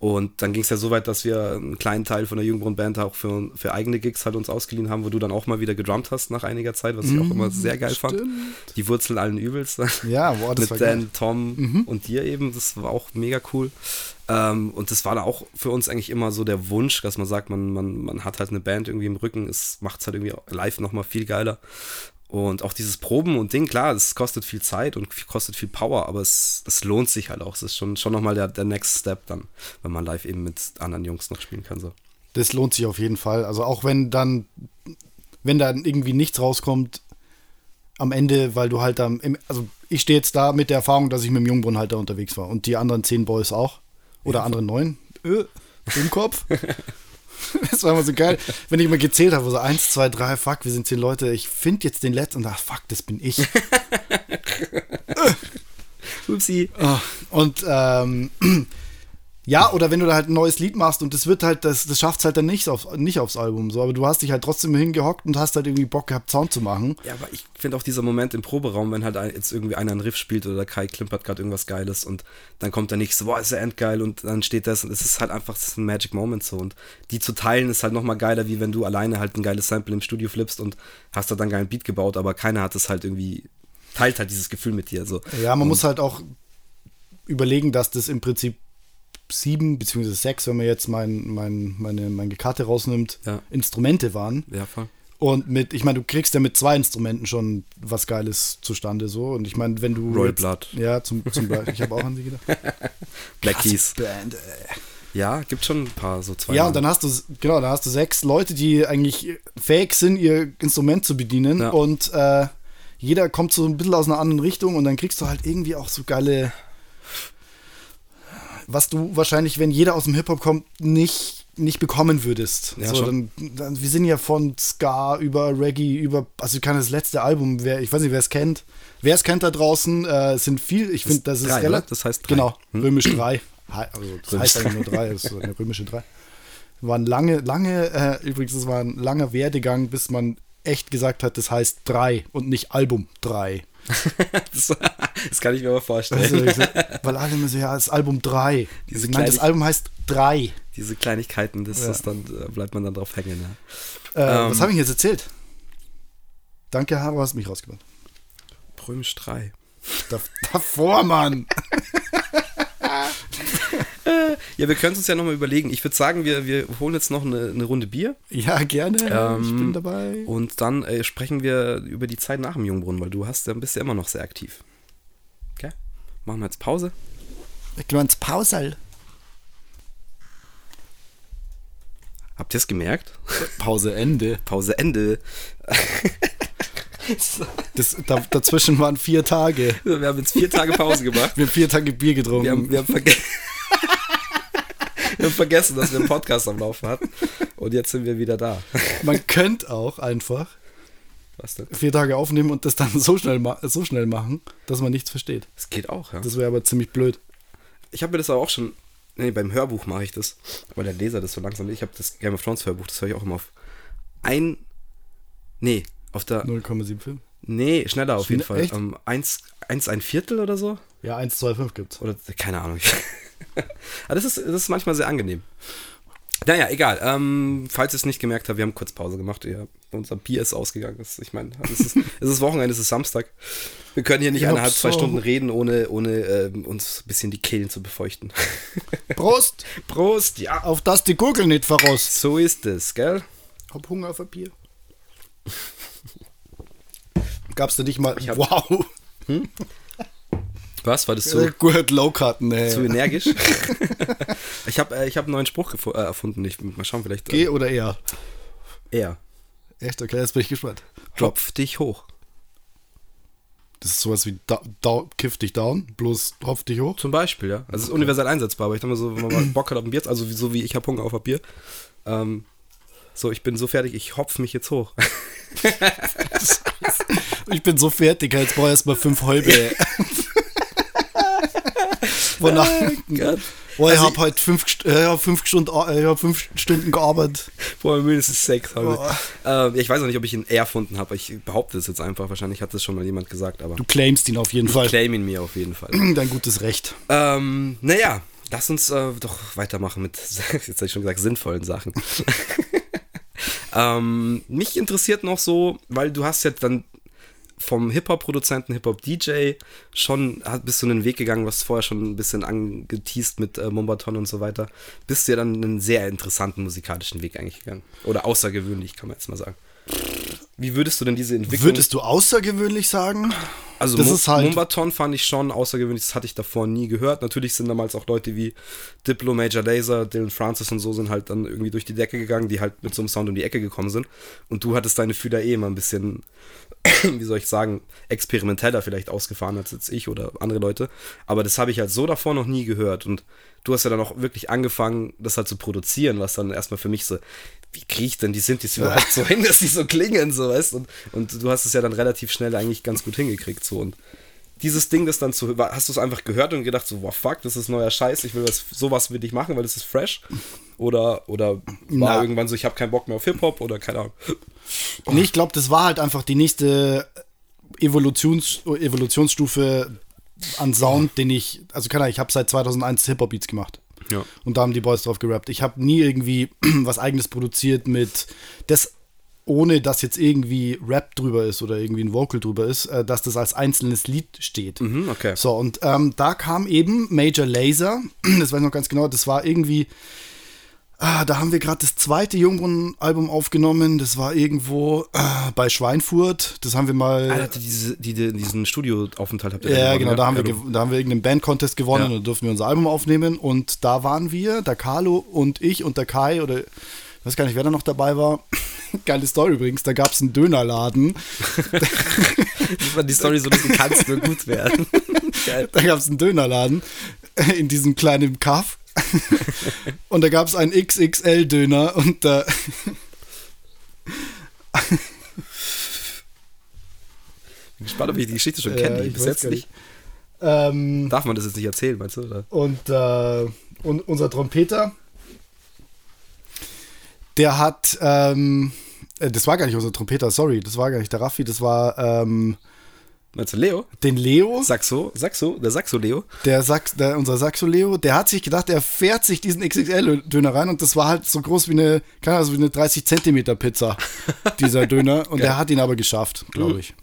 Und dann ging es ja so weit, dass wir einen kleinen Teil von der Jungbrunnen-Band auch für, für eigene Gigs halt uns ausgeliehen haben, wo du dann auch mal wieder gedrummt hast nach einiger Zeit, was ich auch immer sehr geil stimmt. fand. Die Wurzeln allen Übels. Ja, boah, das Mit Dan, geil. Tom mhm. und dir eben, das war auch mega cool. Ähm, und das war da auch für uns eigentlich immer so der Wunsch, dass man sagt, man, man, man hat halt eine Band irgendwie im Rücken, es macht es halt irgendwie live nochmal viel geiler. Und auch dieses Proben und Ding, klar, es kostet viel Zeit und kostet viel Power, aber es, es lohnt sich halt auch. Es ist schon, schon nochmal der, der Next Step dann, wenn man live eben mit anderen Jungs noch spielen kann. So. Das lohnt sich auf jeden Fall. Also auch wenn dann, wenn dann irgendwie nichts rauskommt am Ende, weil du halt am, also ich stehe jetzt da mit der Erfahrung, dass ich mit dem Jungbrunnen halt da unterwegs war und die anderen zehn Boys auch. Oder ja. andere neun. Äh, (laughs) Im Kopf. (laughs) das war immer so geil, wenn ich mal gezählt habe, so eins, zwei, drei, fuck, wir sind zehn Leute, ich finde jetzt den letzten und ach, fuck, das bin ich. (laughs) Upsi. Oh, und ähm, Ja, oder wenn du da halt ein neues Lied machst und das wird halt, das, das schafft es halt dann nicht, auf, nicht aufs Album. So, aber du hast dich halt trotzdem hingehockt und hast halt irgendwie Bock gehabt, Sound zu machen. Ja, aber ich finde auch dieser Moment im Proberaum, wenn halt jetzt irgendwie einer einen Riff spielt oder Kai klimpert gerade irgendwas Geiles und dann kommt der nächste, boah, ist der endgeil und dann steht das und es ist halt einfach ist ein Magic Moment so und die zu teilen ist halt nochmal geiler, wie wenn du alleine halt ein geiles Sample im Studio flippst und hast da dann geilen Beat gebaut, aber keiner hat es halt irgendwie, teilt halt dieses Gefühl mit dir. So. Ja, man und muss halt auch überlegen, dass das im Prinzip sieben beziehungsweise sechs, wenn man jetzt mein, mein, meine, meine Karte rausnimmt, Ja. Instrumente waren. Ja, voll. Und mit, ich meine, du kriegst ja mit zwei Instrumenten schon was Geiles zustande so. Und ich meine, wenn du. Royal jetzt, Blood. Ja, zum, zum Beispiel. Ich habe auch an sie gedacht. (laughs) Black Keys. Band, ey. Ja, gibt schon ein paar so zwei. Ja, und dann hast du, genau, dann hast du sechs Leute, die eigentlich fähig sind, ihr Instrument zu bedienen. Ja. Und äh, jeder kommt so ein bisschen aus einer anderen Richtung und dann kriegst du halt irgendwie auch so geile. Was du wahrscheinlich, wenn jeder aus dem Hip-Hop kommt, nicht, nicht bekommen würdest. Ja, so, dann, dann, wir sind ja von Ska über Reggae, über, also kann das letzte Album, wer, ich weiß nicht, wer es kennt. Wer es kennt da draußen, äh, es sind viel, ich finde, das ist drei, relativ. Das heißt drei. Genau, Hm? römisch 3. Also, das Römisch heißt eigentlich nur 3, das ist eine römische 3 war ein lange, lange, äh, übrigens, es war ein langer Werdegang, bis man echt gesagt hat, das heißt 3 und nicht Album 3. (laughs) das, das kann ich mir aber vorstellen. Also, weil alle immer so, ja, das Album 3. Diese ich meine, das Album heißt 3. Diese Kleinigkeiten, das Ja. ist dann, äh, bleibt man dann drauf hängen. Ja. Äh, Ähm. was habe ich jetzt erzählt? Danke, Haro, hast mich rausgebracht. Römisch 3. Da, davor, Mann. (laughs) Ja, wir können es uns ja nochmal überlegen. Ich würde sagen, wir, wir holen jetzt noch eine, eine Runde Bier Ja, gerne. ich Ähm, bin dabei. und dann äh, sprechen wir über die Zeit nach dem Jungbrunnen, weil du hast, dann bist ja immer noch sehr aktiv. Okay? Machen wir jetzt Pause. Ich gehe ins Pausal. Habt ihr es gemerkt? Pause Ende. Pause Ende. Das, da, dazwischen waren vier Tage. Wir haben jetzt vier Tage Pause gemacht. Wir haben vier Tage Bier getrunken. Wir haben, wir haben, verge (laughs) wir haben vergessen, dass wir einen Podcast am Laufen hatten. Und jetzt sind wir wieder da. Man könnte auch einfach vier Tage aufnehmen und das dann so schnell, so schnell machen, dass man nichts versteht. Das geht auch, ja. Das wäre aber ziemlich blöd. Ich habe mir das aber auch schon. Nee, beim Hörbuch mache ich das. Weil der Leser das so langsam. Ich habe das Game of Thrones Hörbuch, das höre ich auch immer auf. Ein. Nee, auf der. 0,75. Nee, schneller auf jeden Schne- Fall. echt? Ähm, eins, eins, ein Viertel oder so? Ja, 1,25 gibt's. Oder keine Ahnung. (laughs) Aber das ist, das ist manchmal sehr angenehm. Naja, egal. Ähm, falls ihr es nicht gemerkt habt, wir haben kurz Pause gemacht. Ja, unser Bier ist ausgegangen. Das, ich meine, es ist, (laughs) es ist Wochenende, es ist Samstag. Wir können hier nicht Ich eineinhalb, zwei so- Stunden reden, ohne, ohne ähm, uns ein bisschen die Kehlen zu befeuchten. (laughs) Prost! Prost, ja. Auf das die Gurgel nicht voraus. So ist es, gell? Hab Hunger auf ein Bier. Gab's da nicht mal. wow! Was? War das So. so, Gut, Low-Karten, ey. zu energisch? (laughs) ich habe äh, ich hab einen neuen Spruch äh, erfunden. Ich, mal schauen, vielleicht. G Äh, oder R? er. Echt? Okay, jetzt bin ich gespannt. Klopf dich hoch. Das ist sowas wie da, da, Kiff dich down, bloß hopf dich hoch. Zum Beispiel, ja. Also es ist universell einsetzbar, aber ich denke mal so, wenn man mal Bock hat auf ein Bier, also so wie ich habe Hunger auf ein Bier. Ähm, so, ich bin so fertig, ich hopf mich jetzt hoch. (laughs) Ich bin so fertig, jetzt brauche ich erstmal fünf Gott. (laughs) Oh, ich Also habe heute fünf, äh, ich hab fünf, Stunden, äh, ich hab fünf Stunden gearbeitet. Boah, mindestens sechs habe ich. Ähm, ich weiß auch nicht, ob ich ihn erfunden habe. Ich behaupte es jetzt einfach. Wahrscheinlich hat das schon mal jemand gesagt, aber Du claimst ihn auf jeden Fall. claim ihn mir auf jeden Fall. (clears throat) Dein gutes Recht. ähm, naja, lass uns äh, doch weitermachen mit, (laughs) jetzt habe ich schon gesagt, sinnvollen Sachen. (laughs) ähm, mich interessiert noch so, weil du hast ja dann vom Hip-Hop-Produzenten, Hip-Hop-DJ schon bist du einen Weg gegangen, was vorher schon ein bisschen angeteased mit äh, Mombaton und so weiter. Bist du ja dann einen sehr interessanten musikalischen Weg eigentlich gegangen. Oder außergewöhnlich, kann man jetzt mal sagen. Wie würdest du denn diese Entwicklung... Würdest du außergewöhnlich sagen? Also das Mo ist halt- Mombaton fand ich schon außergewöhnlich, das hatte ich davor nie gehört. Natürlich sind damals auch Leute wie Diplo, Major Lazer, Dylan Francis und so sind halt dann irgendwie durch die Decke gegangen, die halt mit so einem Sound um die Ecke gekommen sind. Und du hattest deine Fühler eh immer ein bisschen, (laughs) wie soll ich sagen, experimenteller vielleicht ausgefahren als jetzt ich oder andere Leute. Aber das habe ich halt so davor noch nie gehört. Und du hast ja dann auch wirklich angefangen, das halt zu produzieren, was dann erstmal für mich so, wie kriege ich denn die Synthes überhaupt so (laughs) hin, dass die so klingen, so weißt und, und du hast es ja dann relativ schnell eigentlich ganz gut hingekriegt, so und dieses Ding, das dann zu, hast du es einfach gehört und gedacht so, wow, fuck, das ist neuer Scheiß, ich will das, sowas will ich machen, weil das ist fresh? Oder, oder war Na. irgendwann so, ich habe keinen Bock mehr auf Hip-Hop oder keine Ahnung. Oh. Nee, ich glaube, das war halt einfach die nächste Evolutions, Evolutionsstufe an Sound, oh. den ich, also keine Ahnung, ich habe seit 2001 Hip-Hop-Beats gemacht. Ja. Und da haben die Boys drauf gerappt. Ich habe nie irgendwie (clears throat) was eigenes produziert mit das ohne dass jetzt irgendwie Rap drüber ist oder irgendwie ein Vocal drüber ist, äh, dass das als einzelnes Lied steht. Mhm, okay. So, und ähm, da kam eben Major Laser, (clears throat) das weiß ich noch ganz genau, das war irgendwie, ah, da haben wir gerade das zweite Jungbrunnen-Album aufgenommen, das war irgendwo äh, bei Schweinfurt, das haben wir mal... Ah, diese, die, die, diesen Studioaufenthalt habt ihr Ja, genau, da haben, wir, da haben wir irgendeinen Band-Contest gewonnen ja. und da durften wir unser Album aufnehmen und da waren wir, der Carlo und ich und der Kai oder ich weiß gar nicht, wer da noch dabei war. (laughs) Geile Story übrigens, da gab es einen Dönerladen. das war die Story so, du kannst nur gut werden. Geil. (laughs) Da gab es einen Dönerladen in diesem kleinen Kaff. (laughs) und da gab es einen XXL-Döner und da. (laughs) bin gespannt, ob ich die Geschichte schon kenne. Ja, Bis jetzt nicht. Ähm, Darf man das jetzt nicht erzählen, meinst du? Oder? Und, äh, und unser Trompeter, der hat, ähm, äh, das war gar nicht unser Trompeter, sorry, das war gar nicht der Raffi, das war, ähm, Meinst du Leo? Den Leo. Saxo, Saxo, der Saxo Leo. Der Sax, der, unser Saxo Leo, der hat sich gedacht, er fährt sich diesen XXL-Döner rein und das war halt so groß wie eine, keine Ahnung, wie eine 30 Zentimeter Pizza, (laughs) dieser Döner. Und der hat ihn aber geschafft, glaube ich.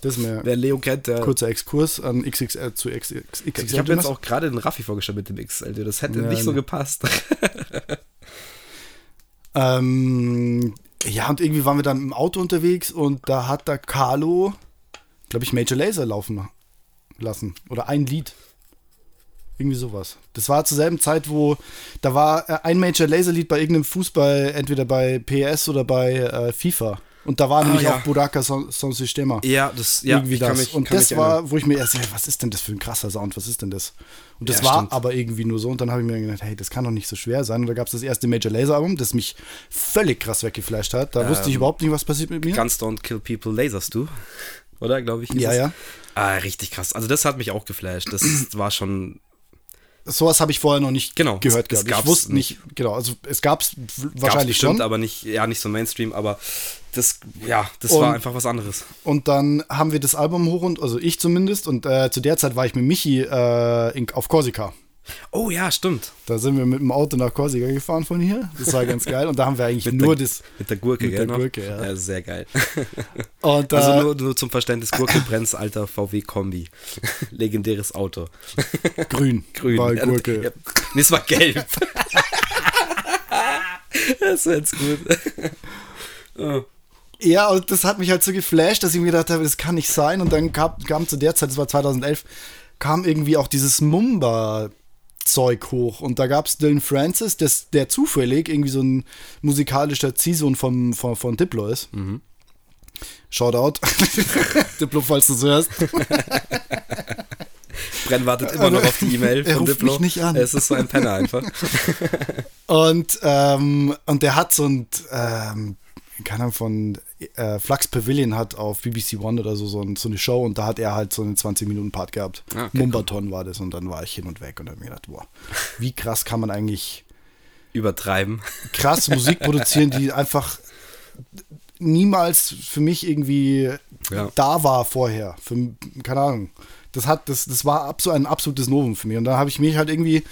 Das ist mir Wer Leo kennt, der. Kurzer Exkurs an XXL zu XXL. Ich habe jetzt auch gerade den Raffi vorgestellt mit dem XXL. Das hätte ja, nicht so gepasst. (laughs) Ähm, ja, und irgendwie waren wir dann im Auto unterwegs und da hat der Carlo, glaube ich, Major Laser laufen lassen. Oder ein Lied. Irgendwie sowas. Das war zur selben Zeit, wo da war äh, ein Major Laser Lied bei irgendeinem Fußball, entweder bei PS oder bei äh, FIFA. Und da war ah, nämlich ja. auch Buraka Son, Son Sistema. Ja, das, ja, irgendwie das. Mich, und das war, erinnern. wo ich mir erst, was ist denn das für ein krasser Sound? Was ist denn das? Und das ja, war stimmt. aber irgendwie nur so. Und dann habe ich mir gedacht, hey, das kann doch nicht so schwer sein. Und da gab es das erste Major Laser Album, das mich völlig krass weggeflasht hat. Da ähm, wusste ich ähm, überhaupt nicht, was passiert mit mir. Guns Don't Kill People Lasers, du? Oder, glaube ich? Ja, es? ja. Ah, richtig krass. Also das hat mich auch geflasht. Das (clears throat) war schon sowas habe ich vorher noch nicht genau, gehört gehabt. Ich wusste nicht. nicht. Genau, also es gab es wahrscheinlich bestimmt, schon. aber nicht, ja, nicht so Mainstream, aber das, ja, das und, war einfach was anderes. Und dann haben wir das Album hoch und, also ich zumindest, und äh, zu der Zeit war ich mit Michi äh, in, auf Korsika. Oh ja, stimmt. Da sind wir mit dem Auto nach Korsika gefahren von hier. Das war ganz geil. Und da haben wir eigentlich nur der, das. Mit der Gurke, mit? Der Gurke, ja. ja. Sehr geil. (laughs) Und, also äh, nur, nur, zum Verständnis: Gurke brennt alter VW-Kombi. (laughs) Legendäres Auto. Grün. (laughs) Grün. War Gurke. Ja, nee, es war gelb. das wäre jetzt gut. Oh. Ja, und das hat mich halt so geflasht, dass ich mir gedacht habe, das kann nicht sein. Und dann kam, kam zu der Zeit, das war 2011, kam irgendwie auch dieses Mumba Zeug hoch. Und da gab es Dylan Francis, das, der zufällig irgendwie so ein musikalischer Ziehsohn vom, von, von Diplo ist. Mhm. Shoutout. (laughs) Diplo, falls du es hörst. Brenn wartet immer noch auf die E-Mail von Diplo. Mich nicht an. Es ist so ein Penner einfach. (laughs) und, ähm, und der hat so ein, ähm, keine Ahnung, von äh, Flux Pavilion hat auf BBC One oder so so, ein, so, eine Show und da hat er halt so einen 20-Minuten-Part gehabt. Ah, okay, Mumbaton cool. war das und dann war ich hin und weg und habe mir gedacht, boah, wie krass kann man eigentlich übertreiben? Krass Musik produzieren, die einfach niemals für mich irgendwie ja. da war vorher. Für, keine Ahnung. Das hat, das, das war so ein absolutes Novum für mich. Und da habe ich mich halt irgendwie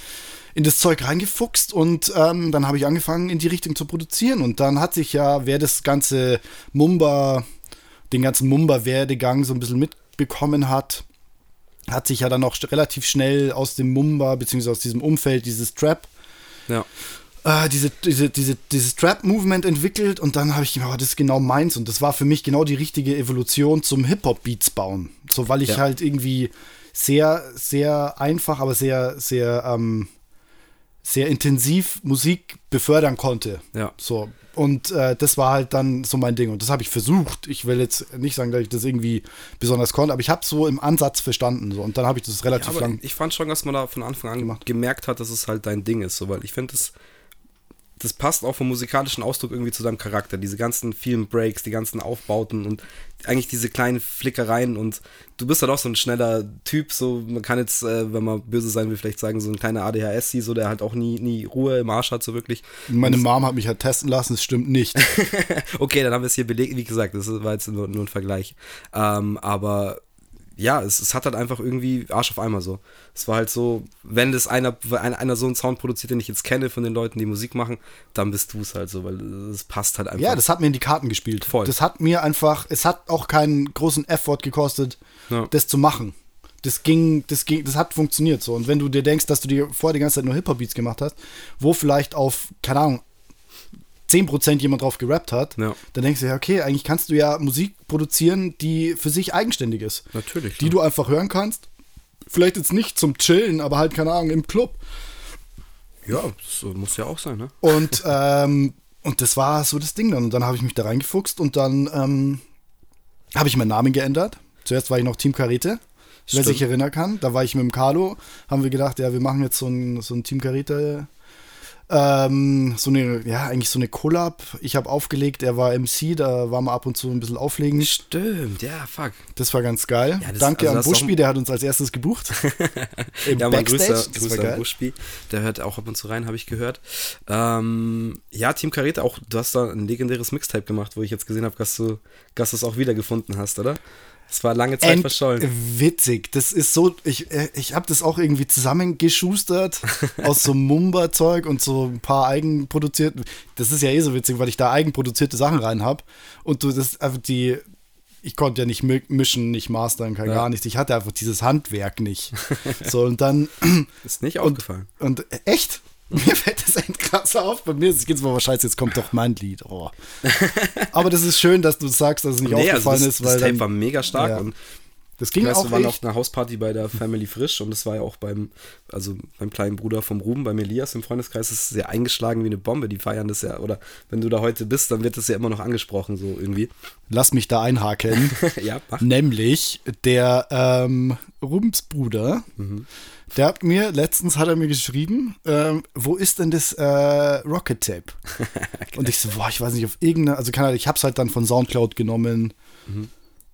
in das Zeug reingefuchst und ähm, dann habe ich angefangen, in die Richtung zu produzieren. Und dann hat sich ja, wer das ganze Mumba, den ganzen Mumba-Werdegang so ein bisschen mitbekommen hat, hat sich ja dann auch relativ schnell aus dem Mumba, beziehungsweise aus diesem Umfeld, dieses Trap, ja. äh, diese, diese, diese, dieses Trap-Movement entwickelt und dann habe ich gedacht, oh, das ist genau meins und das war für mich genau die richtige Evolution zum Hip-Hop-Beats bauen. So, weil ich ja. halt irgendwie sehr, sehr einfach, aber sehr, sehr, ähm, sehr intensiv Musik befördern konnte. Ja. So. Und äh, das war halt dann so mein Ding. Und das habe ich versucht. Ich will jetzt nicht sagen, dass ich das irgendwie besonders konnte, aber ich habe es so im Ansatz verstanden. So. Und dann habe ich das relativ ja, lang. Ich fand schon, dass man da von Anfang an gemacht. gemerkt hat, dass es halt dein Ding ist. So, weil ich finde es das passt auch vom musikalischen Ausdruck irgendwie zu seinem Charakter. Diese ganzen vielen Breaks, die ganzen Aufbauten und eigentlich diese kleinen Flickereien und du bist halt auch so ein schneller Typ, so man kann jetzt, äh, wenn man böse sein will, vielleicht sagen, so ein kleiner ADHS, so der halt auch nie, nie Ruhe im Arsch hat, so wirklich. Meine Mom hat mich halt testen lassen, das stimmt nicht. (laughs) okay, dann haben wir es hier belegt, wie gesagt, das war jetzt nur, nur ein Vergleich. Ähm, aber ja, es, es, hat halt einfach irgendwie Arsch auf einmal so. Es war halt so, wenn das einer, einer, einer so einen Sound produziert, den ich jetzt kenne von den Leuten, die Musik machen, dann bist du es halt so, weil es passt halt einfach. Ja, das hat mir in die Karten gespielt. Voll. Das hat mir einfach, es hat auch keinen großen Effort gekostet, ja. das zu machen. Das ging, das ging, das hat funktioniert so. Und wenn du dir denkst, dass du dir vorher die ganze Zeit nur Hip-Hop-Beats gemacht hast, wo vielleicht auf, keine Ahnung, 10% jemand drauf gerappt hat, ja. dann denkst du ja, okay, eigentlich kannst du ja Musik produzieren, die für sich eigenständig ist. Natürlich. Die ja. du einfach hören kannst. Vielleicht jetzt nicht zum Chillen, aber halt, keine Ahnung, im Club. Ja, so muss ja auch sein, ne? Und, (laughs) ähm, und das war so das Ding dann. Und dann habe ich mich da reingefuchst und dann ähm, habe ich meinen Namen geändert. Zuerst war ich noch Team Karete, wer sich erinnern kann. Da war ich mit dem Carlo, haben wir gedacht, ja, wir machen jetzt so ein, so ein Team Karete ähm, so eine, ja, eigentlich so eine Collab. Ich habe aufgelegt, er war MC, da war man ab und zu ein bisschen auflegen. Stimmt, ja, fuck. Das war ganz geil. Ja, das, Danke also an Bushby, der hat uns als erstes gebucht. (laughs) Im ja, Backstage. Grüße, Grüße an Bushby, der hört auch ab und zu rein, habe ich gehört. Ähm, ja, Team Karete, auch, du hast da ein legendäres Mixtape gemacht, wo ich jetzt gesehen habe, dass du, dass du es auch wiedergefunden hast, oder? Es war lange Zeit Ent verschollen. Witzig. Das ist so, ich, äh, ich habe das auch irgendwie zusammengeschustert (laughs) aus so Mumba-Zeug und so ein paar eigenproduzierten. Das ist ja eh so witzig, weil ich da eigenproduzierte Sachen rein habe. Und du das einfach die. Ich konnte ja nicht mischen, nicht mastern, kein ja. gar nichts. Ich hatte einfach dieses Handwerk nicht. (laughs) So, und dann. Ist nicht aufgefallen. Und, und echt? (laughs) Mir fällt das echt krass auf. Bei mir geht es mal scheiße, jetzt kommt doch mein Lied. Oh. (laughs) Aber das ist schön, dass du sagst, dass es nicht nee, also aufgefallen also das, ist. Weil das Tape war mega stark ja. und das ging weißt, auch Wir waren auf einer Hausparty bei der Family Frisch und das war ja auch beim, also beim kleinen Bruder vom Ruben, beim Elias im Freundeskreis, das ist sehr eingeschlagen wie eine Bombe. Die feiern das ja, oder wenn du da heute bist, dann wird das ja immer noch angesprochen, so irgendwie. Lass mich da einhaken. (laughs) ja, mach. Nämlich der ähm, Rubens Bruder. Mhm der hat mir, letztens hat er mir geschrieben, ähm, wo ist denn das äh, Rocket Tape? (laughs) Und ich so, boah, ich weiß nicht, auf irgendeine, also kann, ich hab's halt dann von Soundcloud genommen. Mhm.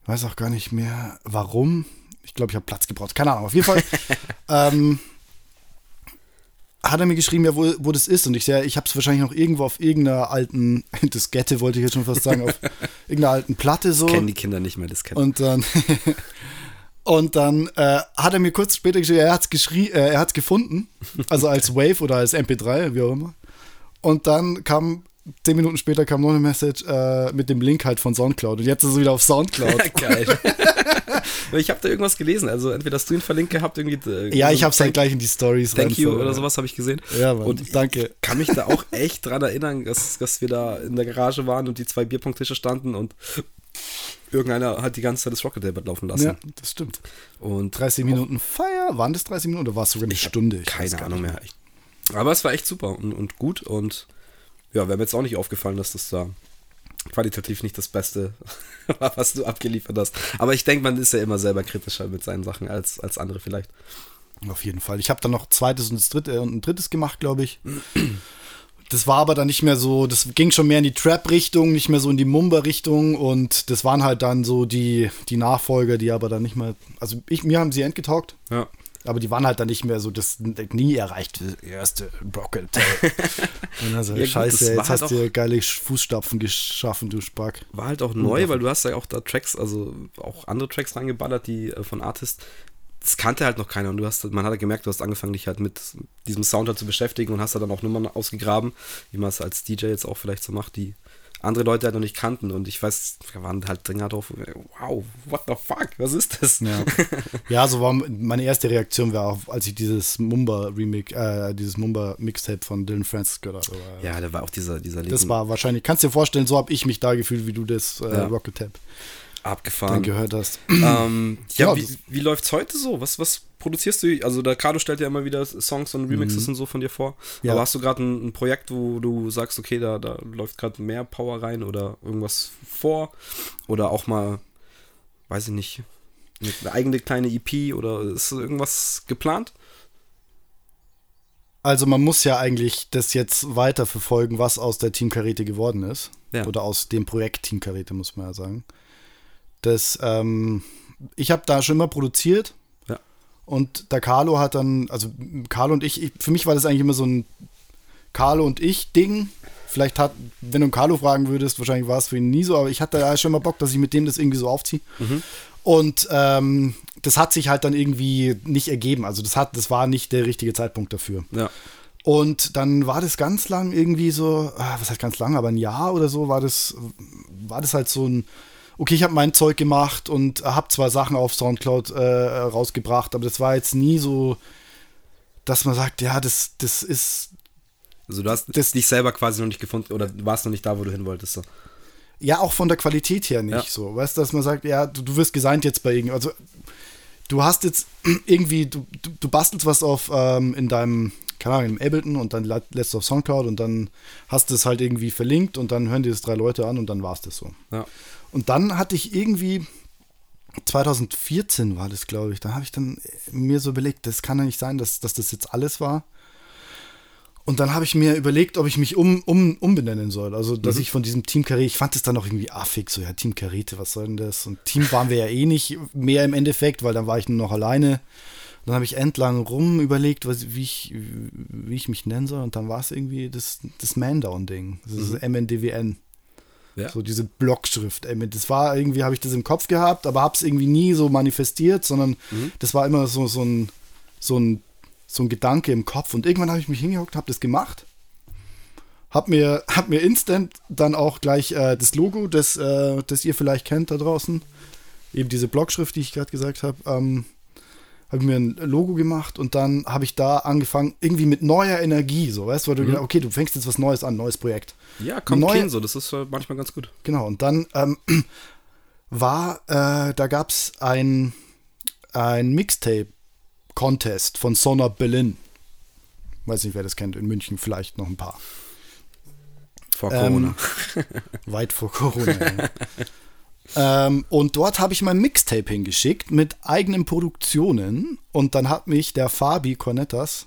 Weiß auch gar nicht mehr, warum. Ich glaube, ich habe Platz gebraucht. Keine Ahnung, auf jeden Fall. (laughs) ähm, hat er mir geschrieben, ja, wo, wo das ist. Und ich sehe, ich habe es wahrscheinlich noch irgendwo auf irgendeiner alten (laughs) Diskette, wollte ich jetzt schon fast sagen, auf irgendeiner alten Platte so. Kennen die Kinder nicht mehr Diskette. Und dann Und dann äh, hat er mir kurz später geschrieben, er hat es äh, er hat's gefunden, also als (laughs) Wave oder als MP3, wie auch immer. Und dann kam zehn Minuten später kam noch eine Message äh, mit dem Link halt von Soundcloud. Und jetzt ist es wieder auf Soundcloud. Geil. (laughs) ich habe da irgendwas gelesen. Also entweder hast du ihn verlinkt gehabt, irgendwie. Äh, ja, ich habe es halt gleich in die Stories Thank you oder sowas habe ich gesehen. Ja, Mann, und danke. Ich kann mich da auch echt dran erinnern, dass, dass wir da in der Garage waren und die zwei Bierpunkttische standen und irgendeiner hat die ganze Zeit das Rocket Tape laufen lassen. Ja, das stimmt. Und 30 Minuten Feier, waren das 30 Minuten oder war es sogar eine Stunde? Ich keine Ahnung mehr. Ich, aber es war echt super und, und gut und ja, wäre mir jetzt auch nicht aufgefallen, dass das da qualitativ nicht das Beste (laughs) war, was du abgeliefert hast. Aber ich denke, man ist ja immer selber kritischer mit seinen Sachen als, als andere vielleicht. Auf jeden Fall. Ich habe dann noch zweites und, das dritte, und ein drittes gemacht, glaube ich. Das war aber dann nicht mehr so, das ging schon mehr in die Trap-Richtung, nicht mehr so in die Mumba-Richtung und das waren halt dann so die, die Nachfolger, die aber dann nicht mehr, also ich, mir haben sie entgetaugt. Ja. Aber die waren halt dann nicht mehr so das nie erreichte erste Rocket. (laughs) und also, ja, scheiße, gut, jetzt hast halt du geile Fußstapfen geschaffen, du Spack. War halt auch neu, weil du hast ja auch da Tracks, also auch andere Tracks reingeballert, die äh, von Artist, das kannte halt noch keiner und du hast, man hat halt gemerkt, du hast angefangen, dich halt mit diesem Sound halt zu beschäftigen und hast da dann auch Nummern ausgegraben, wie man es als DJ jetzt auch vielleicht so macht, die andere Leute halt noch nicht kannten und ich weiß, wir waren halt Dinger drauf, wow, what the fuck, was ist das? Ja, (laughs) ja so war meine erste Reaktion war auch, als ich dieses Mumba Remix, äh, dieses Mumba Mixtape von Dylan Francis gehört habe. Ja, da war auch dieser, dieser Das war wahrscheinlich, kannst du dir vorstellen, so habe ich mich da gefühlt, wie du das äh, ja. Rocket Tape abgefahren. Dann gehört hast. Ähm, ja, ja, wie, wie läuft's heute so? Was, was produzierst du? Also der Cardo stellt ja immer wieder Songs und Remixes mhm. und so von dir vor. Ja. Aber hast du gerade ein, ein, Projekt, wo du sagst, okay, da, da läuft gerade mehr Power rein oder irgendwas vor? Oder auch mal, weiß ich nicht, eine eigene kleine EP oder ist irgendwas geplant? Also man muss ja eigentlich das jetzt weiter verfolgen, was aus der Team Karete geworden ist. Ja. Oder aus dem Projekt Team Karete, muss man ja sagen. Das, ähm, ich habe da schon immer produziert. Ja. Und der Carlo hat dann, also Carlo und ich, ich, für mich war das eigentlich immer so ein Carlo und ich Ding. Vielleicht hat, wenn du Carlo fragen würdest, wahrscheinlich war es für ihn nie so, aber ich hatte da schon mal Bock, dass ich mit dem das irgendwie so aufziehe. Mhm. Und ähm, das hat sich halt dann irgendwie nicht ergeben. Also das hat, das war nicht der richtige Zeitpunkt dafür. Ja. Und dann war das ganz lang irgendwie so, ah, was heißt ganz lang, aber ein Jahr oder so war das, war das halt so ein, okay, ich habe mein Zeug gemacht und habe zwar Sachen auf Soundcloud äh, rausgebracht, aber das war jetzt nie so, dass man sagt, ja, das, das ist. Also du hast das, dich selber quasi noch nicht gefunden oder warst noch nicht da, wo du hin wolltest. So. Ja, auch von der Qualität her nicht ja. so. Weißt du, dass man sagt, ja, du, du wirst geseint jetzt bei irgend, also du hast jetzt (clears throat) irgendwie, du, du, du bastelst was auf ähm, in deinem, keine Ahnung, im Ableton und dann lässt du auf Soundcloud und dann hast du es halt irgendwie verlinkt und dann hören dir das drei Leute an und dann war es das so. Ja. Und dann hatte ich irgendwie, 2014 war das, glaube ich, da habe ich dann mir so überlegt, das kann ja nicht sein, dass, dass das jetzt alles war. Und dann habe ich mir überlegt, ob ich mich um, um, umbenennen soll. Also, dass mhm. ich von diesem Team Karete, ich fand es dann auch irgendwie affig, so, ja, Team Karete, was soll denn das? Und Team waren wir ja eh nicht mehr im Endeffekt, weil dann war ich nur noch alleine. Dann habe ich entlang rum überlegt, was, wie, ich, wie ich mich nennen soll. Und dann war es irgendwie das, das Man-Down-Ding. Das ist mhm. MNDWN. Ja. So diese Blockschrift. Das war irgendwie, habe ich das im Kopf gehabt, aber habe es irgendwie nie so manifestiert, sondern mhm. das war immer so, so, ein, so, ein, so ein Gedanke im Kopf. Und irgendwann habe ich mich hingehockt, habe das gemacht. Hab mir, (laughs) hab mir instant dann auch gleich äh, das Logo, das, äh, das ihr vielleicht kennt da draußen, eben diese Blockschrift, die ich gerade gesagt habe, ähm, habe mir ein Logo gemacht und dann habe ich da angefangen, irgendwie mit neuer Energie, so, weißt du, weil du mhm. gedacht, okay, du fängst jetzt was Neues an, neues Projekt. Ja, kommt Neu so, das ist äh, manchmal ganz gut. Genau, und dann ähm, (clears throat) war, äh, da gab es ein, ein Mixtape-Contest von Sonar Berlin. Weiß nicht, wer das kennt, in München vielleicht noch ein paar. Vor Corona. Ähm, weit vor Corona, ja. (laughs) Ähm, und dort habe ich mein Mixtape hingeschickt mit eigenen Produktionen. Und dann hat mich der Fabi Cornettas,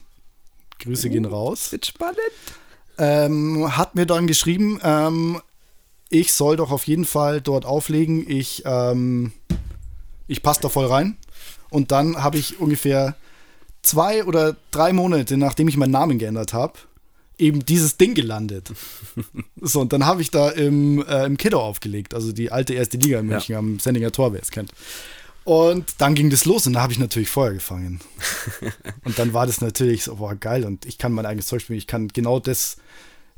Grüße oh, gehen raus. Wird spannend. Ähm, hat mir dann geschrieben, ähm, ich soll doch auf jeden Fall dort auflegen. Ich, ähm, ich passe da voll rein. Und dann habe ich ungefähr zwei oder drei Monate, nachdem ich meinen Namen geändert habe, eben dieses Ding gelandet. (laughs) so, und dann habe ich da im, äh, im Kiddo aufgelegt, also die alte erste Liga in München ja. am Sendinger Tor, wer es kennt. Und dann ging das los und da habe ich natürlich Feuer gefangen. (laughs) und dann war das natürlich so, boah, geil und ich kann mein eigenes Zeug spielen, ich kann genau das,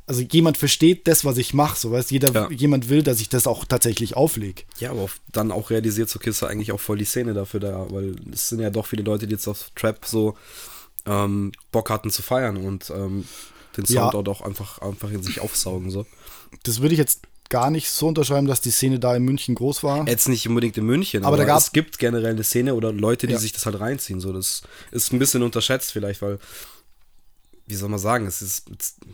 also jemand versteht das, was ich mache, so weißt jeder, ja. jemand will, dass ich das auch tatsächlich auflege. Ja, aber dann auch realisiert, so ist eigentlich auch voll die Szene dafür da, weil es sind ja doch viele Leute, die jetzt auf Trap so ähm, Bock hatten zu feiern und ähm, den Sound ja. auch einfach, einfach in sich aufsaugen. So. Das würde ich jetzt gar nicht so unterschreiben, dass die Szene da in München groß war. Jetzt nicht unbedingt in München, aber, aber da es gibt generell eine Szene oder Leute, die ja. sich das halt reinziehen. So, das ist ein bisschen unterschätzt vielleicht, weil wie soll man sagen, es ist.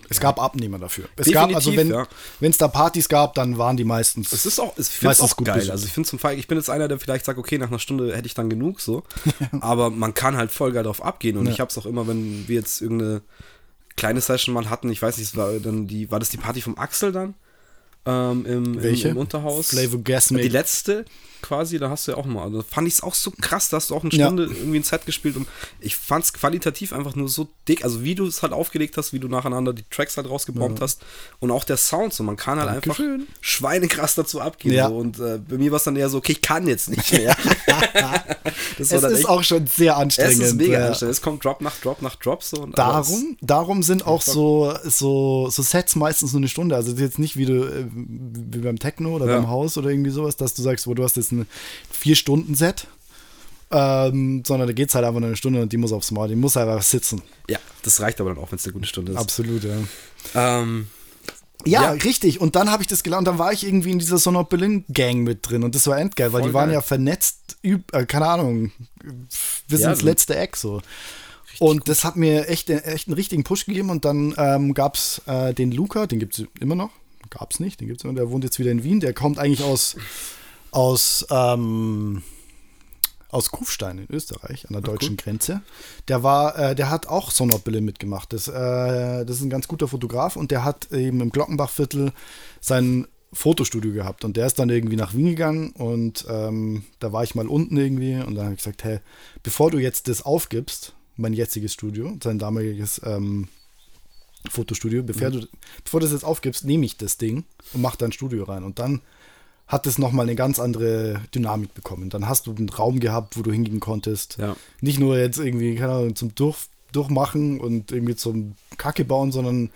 Es ja. gab Abnehmer dafür. Es Definitiv, gab, also wenn ja. es da Partys gab, dann waren die meistens. Es ist auch, es meistens auch gut geil. Besucht. Also ich finde zum Fall, ich bin jetzt einer, der vielleicht sagt, okay, nach einer Stunde hätte ich dann genug so. (laughs) aber man kann halt voll geil drauf abgehen. Und ja. ich habe es auch immer, wenn wir jetzt irgendeine kleine Session mal hatten. Ich weiß nicht, war dann die, war das die Party vom Axel dann? Ähm, im, Welche? Im, im Unterhaus. Flavor Gasmic. Die letzte quasi, da hast du ja auch mal. Also fand ich es auch so krass, da hast du auch eine Stunde ja. irgendwie ein Set gespielt und ich fand es qualitativ einfach nur so dick. Also wie du es halt aufgelegt hast, wie du nacheinander die Tracks halt rausgebombt ja. hast und auch der Sound so. Man kann halt Dankeschön. einfach schweinekrass dazu abgehen. Ja. So. Und äh, bei mir war es dann eher so, okay, ich kann jetzt nicht mehr. (laughs) das es ist echt, auch schon sehr anstrengend. Es ist mega anstrengend. Es kommt Drop nach Drop nach Drop so. darum, darum sind auch so, so, so Sets meistens nur eine Stunde. Also jetzt nicht wie du äh, wie beim Techno oder beim Haus oder irgendwie sowas, dass du sagst, wo du hast jetzt ein Vier-Stunden-Set. Ähm, sondern da geht es halt einfach nur eine Stunde und die muss aufs Maul, die muss einfach sitzen. Ja, das reicht aber dann auch, wenn es eine gute Stunde ist. Absolut, ja. Ähm, ja, ja, richtig. Und dann habe ich das gelernt. Dann war ich irgendwie in dieser Sonor Berlin Gang mit drin. Und das war endgeil, weil Voll die waren geil. ja vernetzt, äh, keine Ahnung, bis ja, ins letzte Eck so. Und gut. das hat mir echt, echt einen richtigen Push gegeben. Und dann ähm, gab es äh, den Luca, den gibt es immer noch. Gab es nicht, den gibt es immer. Der wohnt jetzt wieder in Wien. Der kommt eigentlich aus aus, ähm, aus Kufstein in Österreich, an der Ach, deutschen cool. Grenze. Der war, äh, der hat auch Sonnerbille mitgemacht. Das, äh, das ist ein ganz guter Fotograf und der hat eben im Glockenbachviertel sein Fotostudio gehabt und der ist dann irgendwie nach Wien gegangen und ähm, da war ich mal unten irgendwie und dann habe ich gesagt, hey, bevor du jetzt das aufgibst, mein jetziges Studio, sein damaliges ähm, Fotostudio, bevor, mhm. du, bevor du das jetzt aufgibst, nehme ich das Ding und mache dein Studio rein und dann hat es nochmal eine ganz andere Dynamik bekommen. Dann hast du einen Raum gehabt, wo du hingehen konntest. Ja. Nicht nur jetzt irgendwie, keine Ahnung, zum Durch, Durchmachen und irgendwie zum Kacke bauen, sondern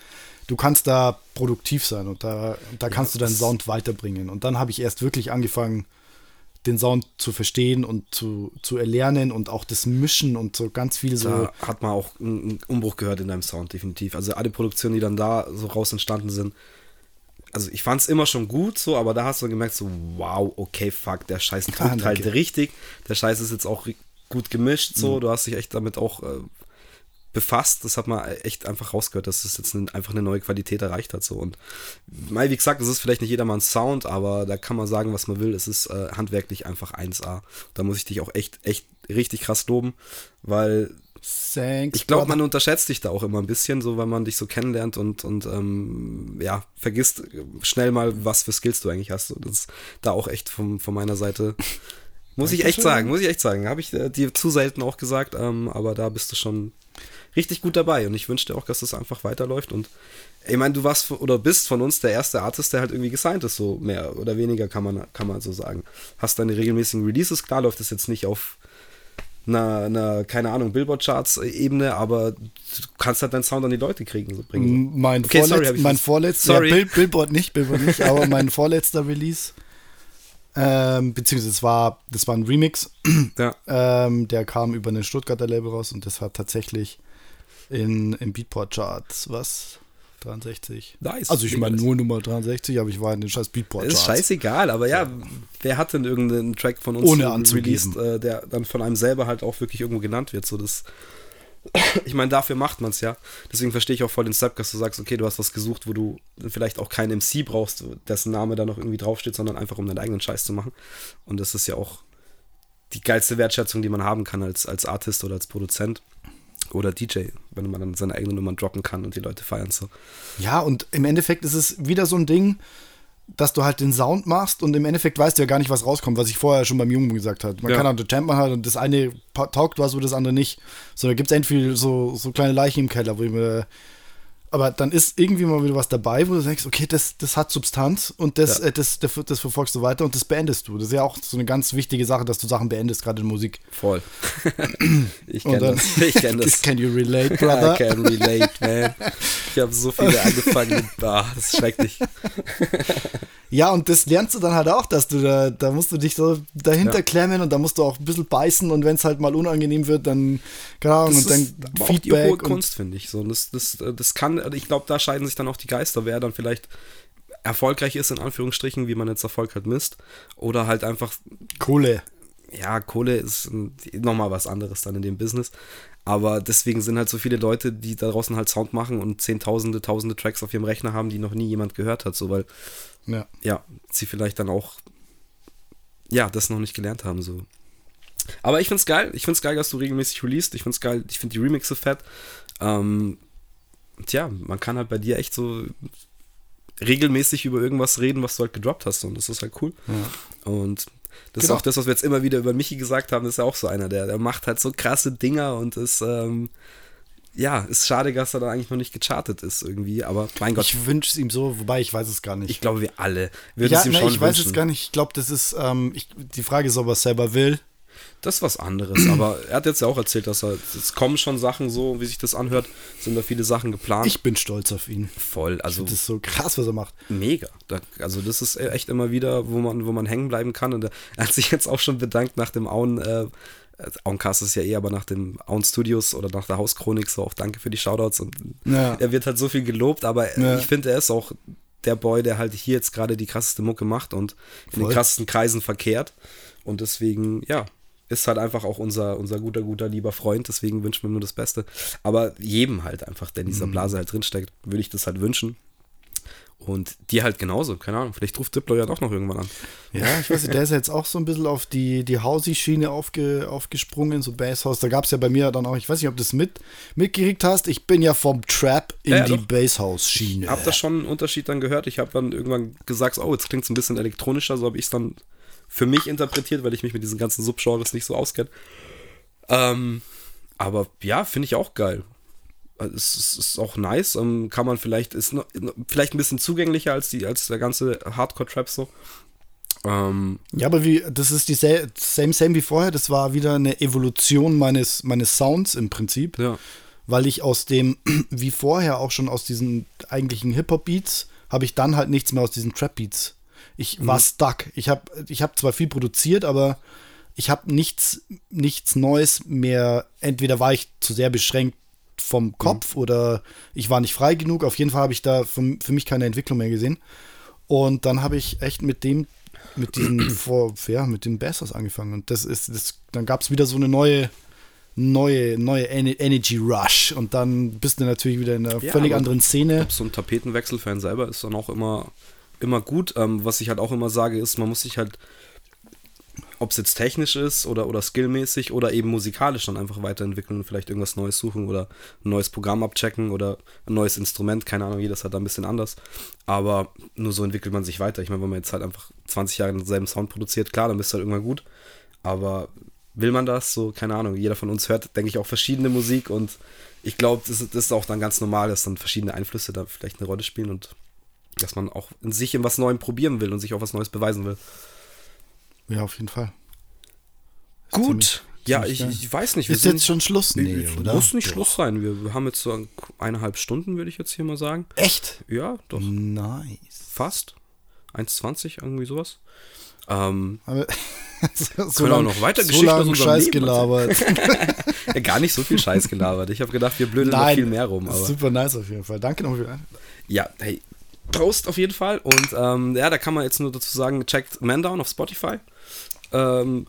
du kannst da produktiv sein und da, da kannst ja, du deinen Sound weiterbringen. Und dann habe ich erst wirklich angefangen, den Sound zu verstehen und zu, zu erlernen und auch das Mischen und so ganz viel so. Da hat man auch einen Umbruch gehört in deinem Sound, definitiv. Also alle Produktionen, die dann da so raus entstanden sind, also ich fand es immer schon gut so, aber da hast du gemerkt, so, wow, okay, fuck, der Scheiß tut ah, halt richtig. Der Scheiß ist jetzt auch gut gemischt, so, mhm. du hast dich echt damit auch äh, befasst. Das hat man echt einfach rausgehört, dass es jetzt eine, einfach eine neue Qualität erreicht hat. So. Und mal, wie gesagt, es ist vielleicht nicht jedermanns Sound, aber da kann man sagen, was man will. Es ist äh, handwerklich einfach 1A. Da muss ich dich auch echt, echt richtig krass loben, weil Thanks, ich glaube, man unterschätzt dich da auch immer ein bisschen, so weil man dich so kennenlernt und, und ähm, ja, vergisst schnell mal, was für Skills du eigentlich hast. Und das ist da auch echt von, von meiner Seite. Muss ich echt sagen, muss ich echt sagen. Habe ich äh, dir zu selten auch gesagt, ähm, aber da bist du schon richtig gut dabei und ich wünsche dir auch, dass das einfach weiterläuft und ich meine, du warst oder bist von uns der erste Artist, der halt irgendwie gesigned ist, so mehr oder weniger kann man, kann man so sagen. Hast deine regelmäßigen Releases, klar läuft das jetzt nicht auf einer, einer keine Ahnung, Billboard-Charts-Ebene, aber du kannst halt deinen Sound an die Leute kriegen. So bringen. Mein, okay, vorletz sorry, mein vorletzter, sorry. Ja, Bill, Billboard nicht, Billboard nicht, aber (laughs) mein vorletzter Release, ähm, beziehungsweise es war, das war ein Remix, ja. ähm, der kam über eine Stuttgarter Label raus und das war tatsächlich in, im Beatport-Charts, was? 63. Nice. Also ich meine nur Nummer 63, aber ich war in den scheiß Beatport Charts. Ist scheißegal, aber ja, ja, wer hat denn irgendeinen Track von uns Ohne released, äh, der dann von einem selber halt auch wirklich irgendwo genannt wird, so das (coughs) ich meine, dafür macht man es ja. Deswegen verstehe ich auch voll den Step, dass du sagst, okay, du hast was gesucht, wo du vielleicht auch keinen MC brauchst, dessen Name da noch irgendwie draufsteht, sondern einfach um deinen eigenen Scheiß zu machen. Und das ist ja auch die geilste Wertschätzung, die man haben kann als, als Artist oder als Produzent oder DJ, wenn man dann seine eigenen Nummern droppen kann und die Leute feiern so. Ja, und im Endeffekt ist es wieder so ein Ding, dass du halt den Sound machst und im Endeffekt weißt du ja gar nicht, was rauskommt, was ich vorher schon beim Jungen gesagt habe. Man ja. kann halt den Champ halt und das eine taugt was, wo das andere nicht. So, da gibt es entweder so, so kleine Leichen im Keller, wo ich mir aber dann ist irgendwie mal wieder was dabei, wo du denkst, okay, das, das hat Substanz und das, ja. äh, das, das, das, verfolgst du weiter und das beendest du. Das ist ja auch so eine ganz wichtige Sache, dass du Sachen beendest, gerade in Musik. Voll. (clears throat) ich kenne das. Ich kenne (laughs) das. Can you relate, (laughs) brother? I can relate, man. Ich habe so viele (laughs) angefangen. Ah, das ist schrecklich. Ja, und das lernst du dann halt auch, dass du da, da musst du dich so dahinter ja. klemmen und da musst du auch ein bisschen beißen und wenn es halt mal unangenehm wird, dann, keine Ahnung, und dann Feedback. Auch hohe Kunst, finde ich. So, das, das, das kann, ich glaube, da scheiden sich dann auch die Geister, wer dann vielleicht erfolgreich ist, in Anführungsstrichen, wie man jetzt Erfolg halt misst. Oder halt einfach. Kohle. Ja, Kohle ist nochmal was anderes dann in dem Business. Aber deswegen sind halt so viele Leute, die da draußen halt Sound machen und zehntausende, tausende Tracks auf ihrem Rechner haben, die noch nie jemand gehört hat, so weil ja, ja sie vielleicht dann auch ja, das noch nicht gelernt haben, so. Aber ich find's geil. Ich find's geil, dass du regelmäßig released. Ich find's geil. Ich find die Remixe fett. Ähm, tja, man kann halt bei dir echt so regelmäßig über irgendwas reden, was du halt gedroppt hast. Und das ist halt cool. Ja. Und das genau. ist auch das, was wir jetzt immer wieder über Michi gesagt haben, das ist ja auch so einer, der, der macht halt so krasse Dinger und ist, ähm, ja, ist schade, dass er da eigentlich noch nicht gechartet ist irgendwie, aber mein Gott. Ich wünsche es ihm so, wobei ich weiß es gar nicht. Ich glaube, wir alle würden ja, es ihm ne, schon ich wünschen. weiß es gar nicht. Ich glaube, das ist, ähm, ich, die Frage ist, ob er es selber will. Das ist was anderes, aber er hat jetzt ja auch erzählt, dass er, es kommen schon Sachen so, wie sich das anhört, sind da viele Sachen geplant. Ich bin stolz auf ihn. Voll, also. das ist so krass, was er macht. Mega. Da, also das ist echt immer wieder, wo man, wo man hängen bleiben kann und er hat sich jetzt auch schon bedankt nach dem Auen, äh, Auencast ist ja eh, aber nach dem Auen Studios oder nach der Hauschronik so auch danke für die Shoutouts und ja. er wird halt so viel gelobt, aber ja. ich finde, er ist auch der Boy, der halt hier jetzt gerade die krasseste Mucke macht und in den krassesten Kreisen verkehrt und deswegen, ja, ist halt einfach auch unser, unser guter, guter, lieber Freund, deswegen wünschen wir nur das Beste. Aber jedem halt einfach, der in dieser mhm. Blase halt drinsteckt, würde ich das halt wünschen. Und die halt genauso, keine Ahnung. Vielleicht ruft Diplo ja doch noch irgendwann an. Ja, ich weiß nicht, der ist jetzt auch so ein bisschen auf die, die Housey-Schiene aufge, aufgesprungen, so Basshouse. Da gab es ja bei mir dann auch, ich weiß nicht, ob du das mit, mitgekriegt hast. Ich bin ja vom Trap in ja, ja, die Basshouse-Schiene. Ich habe da schon einen Unterschied dann gehört. Ich habe dann irgendwann gesagt, oh, jetzt klingt es ein bisschen elektronischer. So habe ich es dann für mich interpretiert, weil ich mich mit diesen ganzen Subgenres nicht so auskenne. Ähm, aber ja, finde ich auch geil. Also, es ist, ist auch nice. Ähm, kann man vielleicht, ist noch, vielleicht ein bisschen zugänglicher als, die, als der ganze Hardcore-Trap so. Ähm, ja, aber wie, das ist die same, same wie vorher. Das war wieder eine Evolution meines, meines Sounds im Prinzip. Ja. Weil ich aus dem, (clears throat) wie vorher auch schon aus diesen eigentlichen Hip-Hop-Beats, habe ich dann halt nichts mehr aus diesen Trap-Beats. Ich war mhm. stuck. Ich habe ich hab zwar viel produziert, aber ich habe nichts, nichts Neues mehr. Entweder war ich zu sehr beschränkt vom Kopf mhm. oder ich war nicht frei genug. Auf jeden Fall habe ich da für, für mich keine Entwicklung mehr gesehen. Und dann habe ich echt mit dem, mit diesen, (clears throat) vor, ja, mit den Bassers angefangen. Und das ist, das, dann gab es wieder so eine neue, neue, neue Energy Rush. Und dann bist du natürlich wieder in einer ja, völlig anderen Szene. So ein Tapetenwechsel für einen selber ist dann auch immer, immer gut. Ähm, was ich halt auch immer sage, ist, man muss sich halt ob es jetzt technisch ist oder, oder skillmäßig oder eben musikalisch dann einfach weiterentwickeln und vielleicht irgendwas Neues suchen oder ein neues Programm abchecken oder ein neues Instrument, keine Ahnung, jedes hat da ein bisschen anders. Aber nur so entwickelt man sich weiter. Ich meine, wenn man jetzt halt einfach 20 Jahre denselben Sound produziert, klar, dann bist du halt irgendwann gut. Aber will man das? So, keine Ahnung, jeder von uns hört, denke ich, auch verschiedene Musik und ich glaube, das, das ist auch dann ganz normal, dass dann verschiedene Einflüsse da vielleicht eine Rolle spielen und dass man auch in sich in was Neuem probieren will und sich auch was Neues beweisen will. Ja, auf jeden Fall. Gut. Ziemlich, ja, ich, ich, weiß nicht. ist jetzt schon Schluss? Nee, oder? Muss nicht doch. Schluss sein. Wir, haben jetzt so eineinhalb Stunden, würde ich jetzt hier mal sagen. Echt? Ja, doch. Nice. Fast. 1,20, irgendwie sowas. Ähm, Aber, (laughs) so können auch noch weiter so Geschichten aus Scheiß Leben gelabert. (laughs) ja, gar nicht so viel Scheiß gelabert. Ich habe gedacht, wir blöden noch viel mehr rum. Aber. Super nice auf jeden Fall. Danke nochmal. Ja, hey, Prost auf jeden Fall. Und ähm, ja, da kann man jetzt nur dazu sagen, checkt Man Down auf Spotify. Ähm,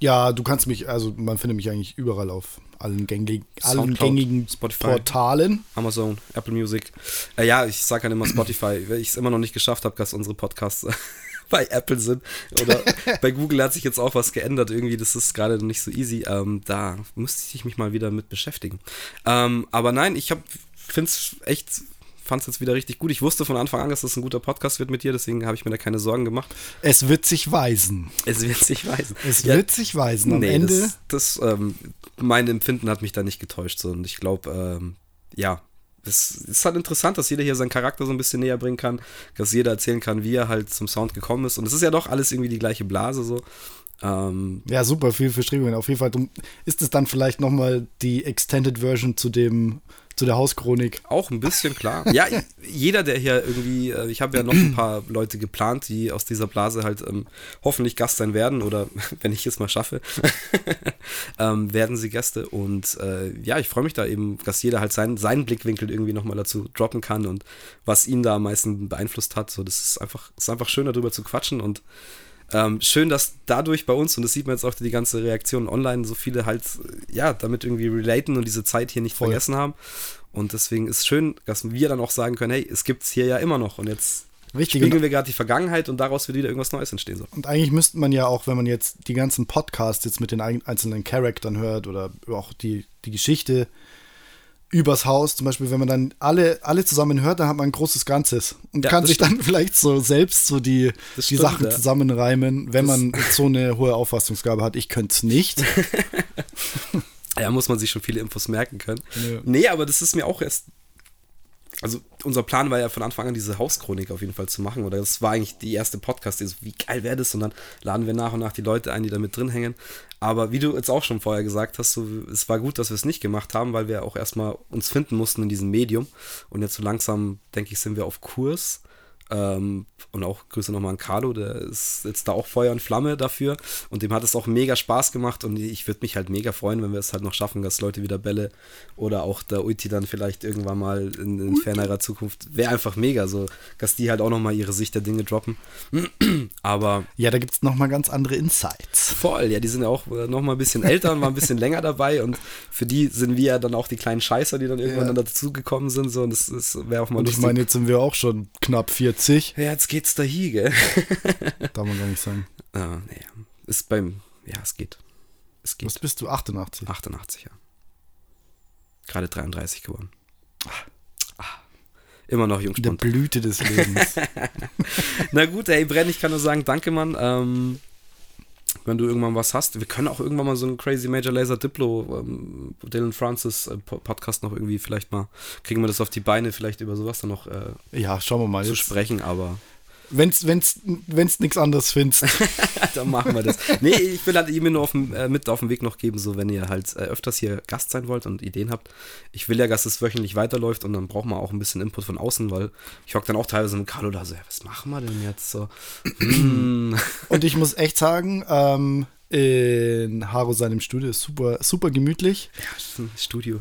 ja, du kannst mich, also man findet mich eigentlich überall auf allen, gängig, allen gängigen Spotify, Portalen. Amazon, Apple Music. Äh, ja, ich sage halt immer Spotify, weil ich es immer noch nicht geschafft habe, dass unsere Podcasts (laughs) bei Apple sind. Oder (laughs) bei Google hat sich jetzt auch was geändert. Irgendwie, das ist gerade nicht so easy. Ähm, da müsste ich mich mal wieder mit beschäftigen. Ähm, aber nein, ich finde es echt fand es jetzt wieder richtig gut. Ich wusste von Anfang an, dass das ein guter Podcast wird mit dir, deswegen habe ich mir da keine Sorgen gemacht. Es wird sich weisen. Es wird sich weisen. Es ja, wird sich weisen. Am nee, Ende. Das, das ähm, mein Empfinden hat mich da nicht getäuscht. So. Und ich glaube, ähm, ja, es ist halt interessant, dass jeder hier seinen Charakter so ein bisschen näher bringen kann, dass jeder erzählen kann, wie er halt zum Sound gekommen ist. Und es ist ja doch alles irgendwie die gleiche Blase so. Ähm, ja, super, viel Verstrickungen. Auf jeden Fall ist es dann vielleicht nochmal die Extended Version zu dem zu der Hauschronik. Auch ein bisschen, klar. Ja, (laughs) jeder, der hier irgendwie, äh, ich habe ja noch ein paar Leute geplant, die aus dieser Blase halt ähm, hoffentlich Gast sein werden oder (laughs) wenn ich es mal schaffe, (laughs) ähm, werden sie Gäste. Und äh, ja, ich freue mich da eben, dass jeder halt sein, seinen Blickwinkel irgendwie nochmal dazu droppen kann und was ihn da am meisten beeinflusst hat. So, das ist einfach, ist einfach schön, darüber zu quatschen und ähm, schön, dass dadurch bei uns, und das sieht man jetzt auch die ganze Reaktion online, so viele halt, ja, damit irgendwie relaten und diese Zeit hier nicht Voll. vergessen haben. Und deswegen ist schön, dass wir dann auch sagen können, hey, es gibt es hier ja immer noch und jetzt Richtig, spiegeln wir gerade die Vergangenheit und daraus wird wieder irgendwas Neues entstehen. So. Und eigentlich müsste man ja auch, wenn man jetzt die ganzen Podcasts jetzt mit den einzelnen Charaktern hört oder auch die, die Geschichte übers Haus. Zum Beispiel, wenn man dann alle, alle zusammen hört, dann hat man ein großes Ganzes und ja, kann sich stimmt. dann vielleicht so selbst so die, die stimmt, Sachen ja. zusammenreimen, wenn das man so eine hohe Auffassungsgabe hat. Ich könnte es nicht. (laughs) ja, muss man sich schon viele Infos merken können. Ja. Nee, aber das ist mir auch erst also unser Plan war ja von Anfang an diese Hauschronik auf jeden Fall zu machen. Oder das war eigentlich die erste Podcast, die so, wie geil wäre das? Und dann laden wir nach und nach die Leute ein, die da mit drin hängen. Aber wie du jetzt auch schon vorher gesagt hast, so, es war gut, dass wir es nicht gemacht haben, weil wir auch erstmal uns finden mussten in diesem Medium. Und jetzt so langsam, denke ich, sind wir auf Kurs. Ähm, und auch Grüße nochmal an Carlo, der ist jetzt da auch Feuer und Flamme dafür. Und dem hat es auch mega Spaß gemacht. Und ich würde mich halt mega freuen, wenn wir es halt noch schaffen, dass Leute wieder Bälle oder auch der Uiti dann vielleicht irgendwann mal in, in fernerer Zukunft. Wäre einfach mega, so, dass die halt auch nochmal ihre Sicht der Dinge droppen. (clears throat) Aber. Ja, da gibt es nochmal ganz andere Insights. Voll, ja, die sind ja auch nochmal ein bisschen älter und waren ein bisschen länger dabei. Und für die sind wir ja dann auch die kleinen Scheißer, die dann irgendwann ja. dann dazugekommen sind. So, und das, das wäre auch mal Und ich meine, jetzt sind wir auch schon knapp 40. Ja, jetzt geht's da hier, gell? (laughs) Darf man gar nicht sagen. Ah, nee. Ist beim, ja, es geht. Es geht. Was bist du? 88? 88, ja. Gerade 33 geworden. Ah. Immer noch Jungspund. Der Blüte des Lebens. (laughs) Na gut, ey, Brenn, ich kann nur sagen, danke, Mann. Ähm, wenn du irgendwann was hast. Wir können auch irgendwann mal so einen Crazy Major Laser Diplo, ähm, Dylan Francis äh, Podcast noch irgendwie vielleicht mal, kriegen wir das auf die Beine, vielleicht über sowas dann noch äh, ja, schauen wir mal zu jetzt. sprechen, aber Wenn's, wenn's, wenn's nichts anderes findest. (laughs) dann machen wir das. Nee, ich will halt ihr nur auf dem, äh, mit auf den Weg noch geben, so wenn ihr halt äh, öfters hier Gast sein wollt und Ideen habt. Ich will ja, dass es wöchentlich weiterläuft und dann braucht man auch ein bisschen Input von außen, weil ich hock dann auch teilweise mit Carlo da so, ja, was machen wir denn jetzt so? (clears throat) Hm. und ich muss echt sagen, ähm, in Haro seinem Studio ist super, super gemütlich. Ja, Studio.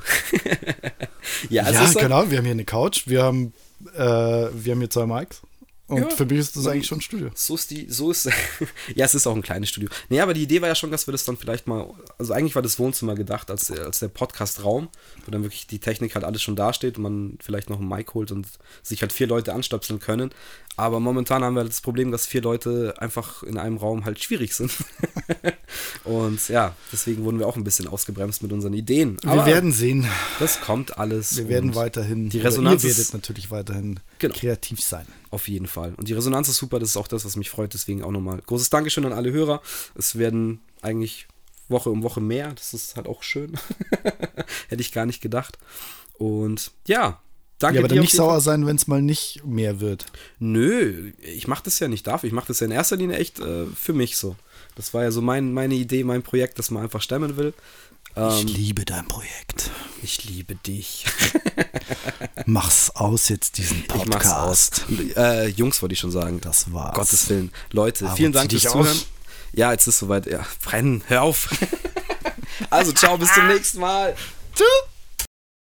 (laughs) ja, ja genau. Wir haben hier eine Couch, wir haben, äh, wir haben hier zwei Mics. Und ja, für mich ist das eigentlich schon ein Studio. So ist die, so ist, (laughs) ja, es ist auch ein kleines Studio. Nee, aber die Idee war ja schon, dass wir das dann vielleicht mal, also eigentlich war das Wohnzimmer gedacht als, als der Podcast-Raum, wo dann wirklich die Technik halt alles schon dasteht und man vielleicht noch ein Mic holt und sich halt vier Leute anstöpseln können. Aber momentan haben wir das Problem, dass vier Leute einfach in einem Raum halt schwierig sind. (laughs) und ja, deswegen wurden wir auch ein bisschen ausgebremst mit unseren Ideen. Aber wir werden sehen. Das kommt alles. Wir werden weiterhin, die Resonanz ihr werdet natürlich weiterhin genau. kreativ sein. Auf jeden Fall. Und die Resonanz ist super, das ist auch das, was mich freut. Deswegen auch nochmal großes Dankeschön an alle Hörer. Es werden eigentlich Woche um Woche mehr. Das ist halt auch schön. (laughs) Hätte ich gar nicht gedacht. Und ja, danke. Ja, aber dann nicht sauer sein, wenn es mal nicht mehr wird. Nö, ich mache das ja nicht dafür. Ich mache das ja in erster Linie echt äh, für mich so. Das war ja so mein, meine Idee, mein Projekt, das man einfach stemmen will. Ähm, ich liebe dein Projekt. Ich liebe dich. (laughs) Mach's aus jetzt diesen Podcast. Äh, Jungs wollte ich schon sagen. Das war's. Gottes Willen. Leute, Aber vielen Dank fürs Zuhören. Ja, jetzt ist soweit. Ja, brennen, hör auf. (laughs) also, ciao, bis zum (laughs) nächsten Mal. Tschüss.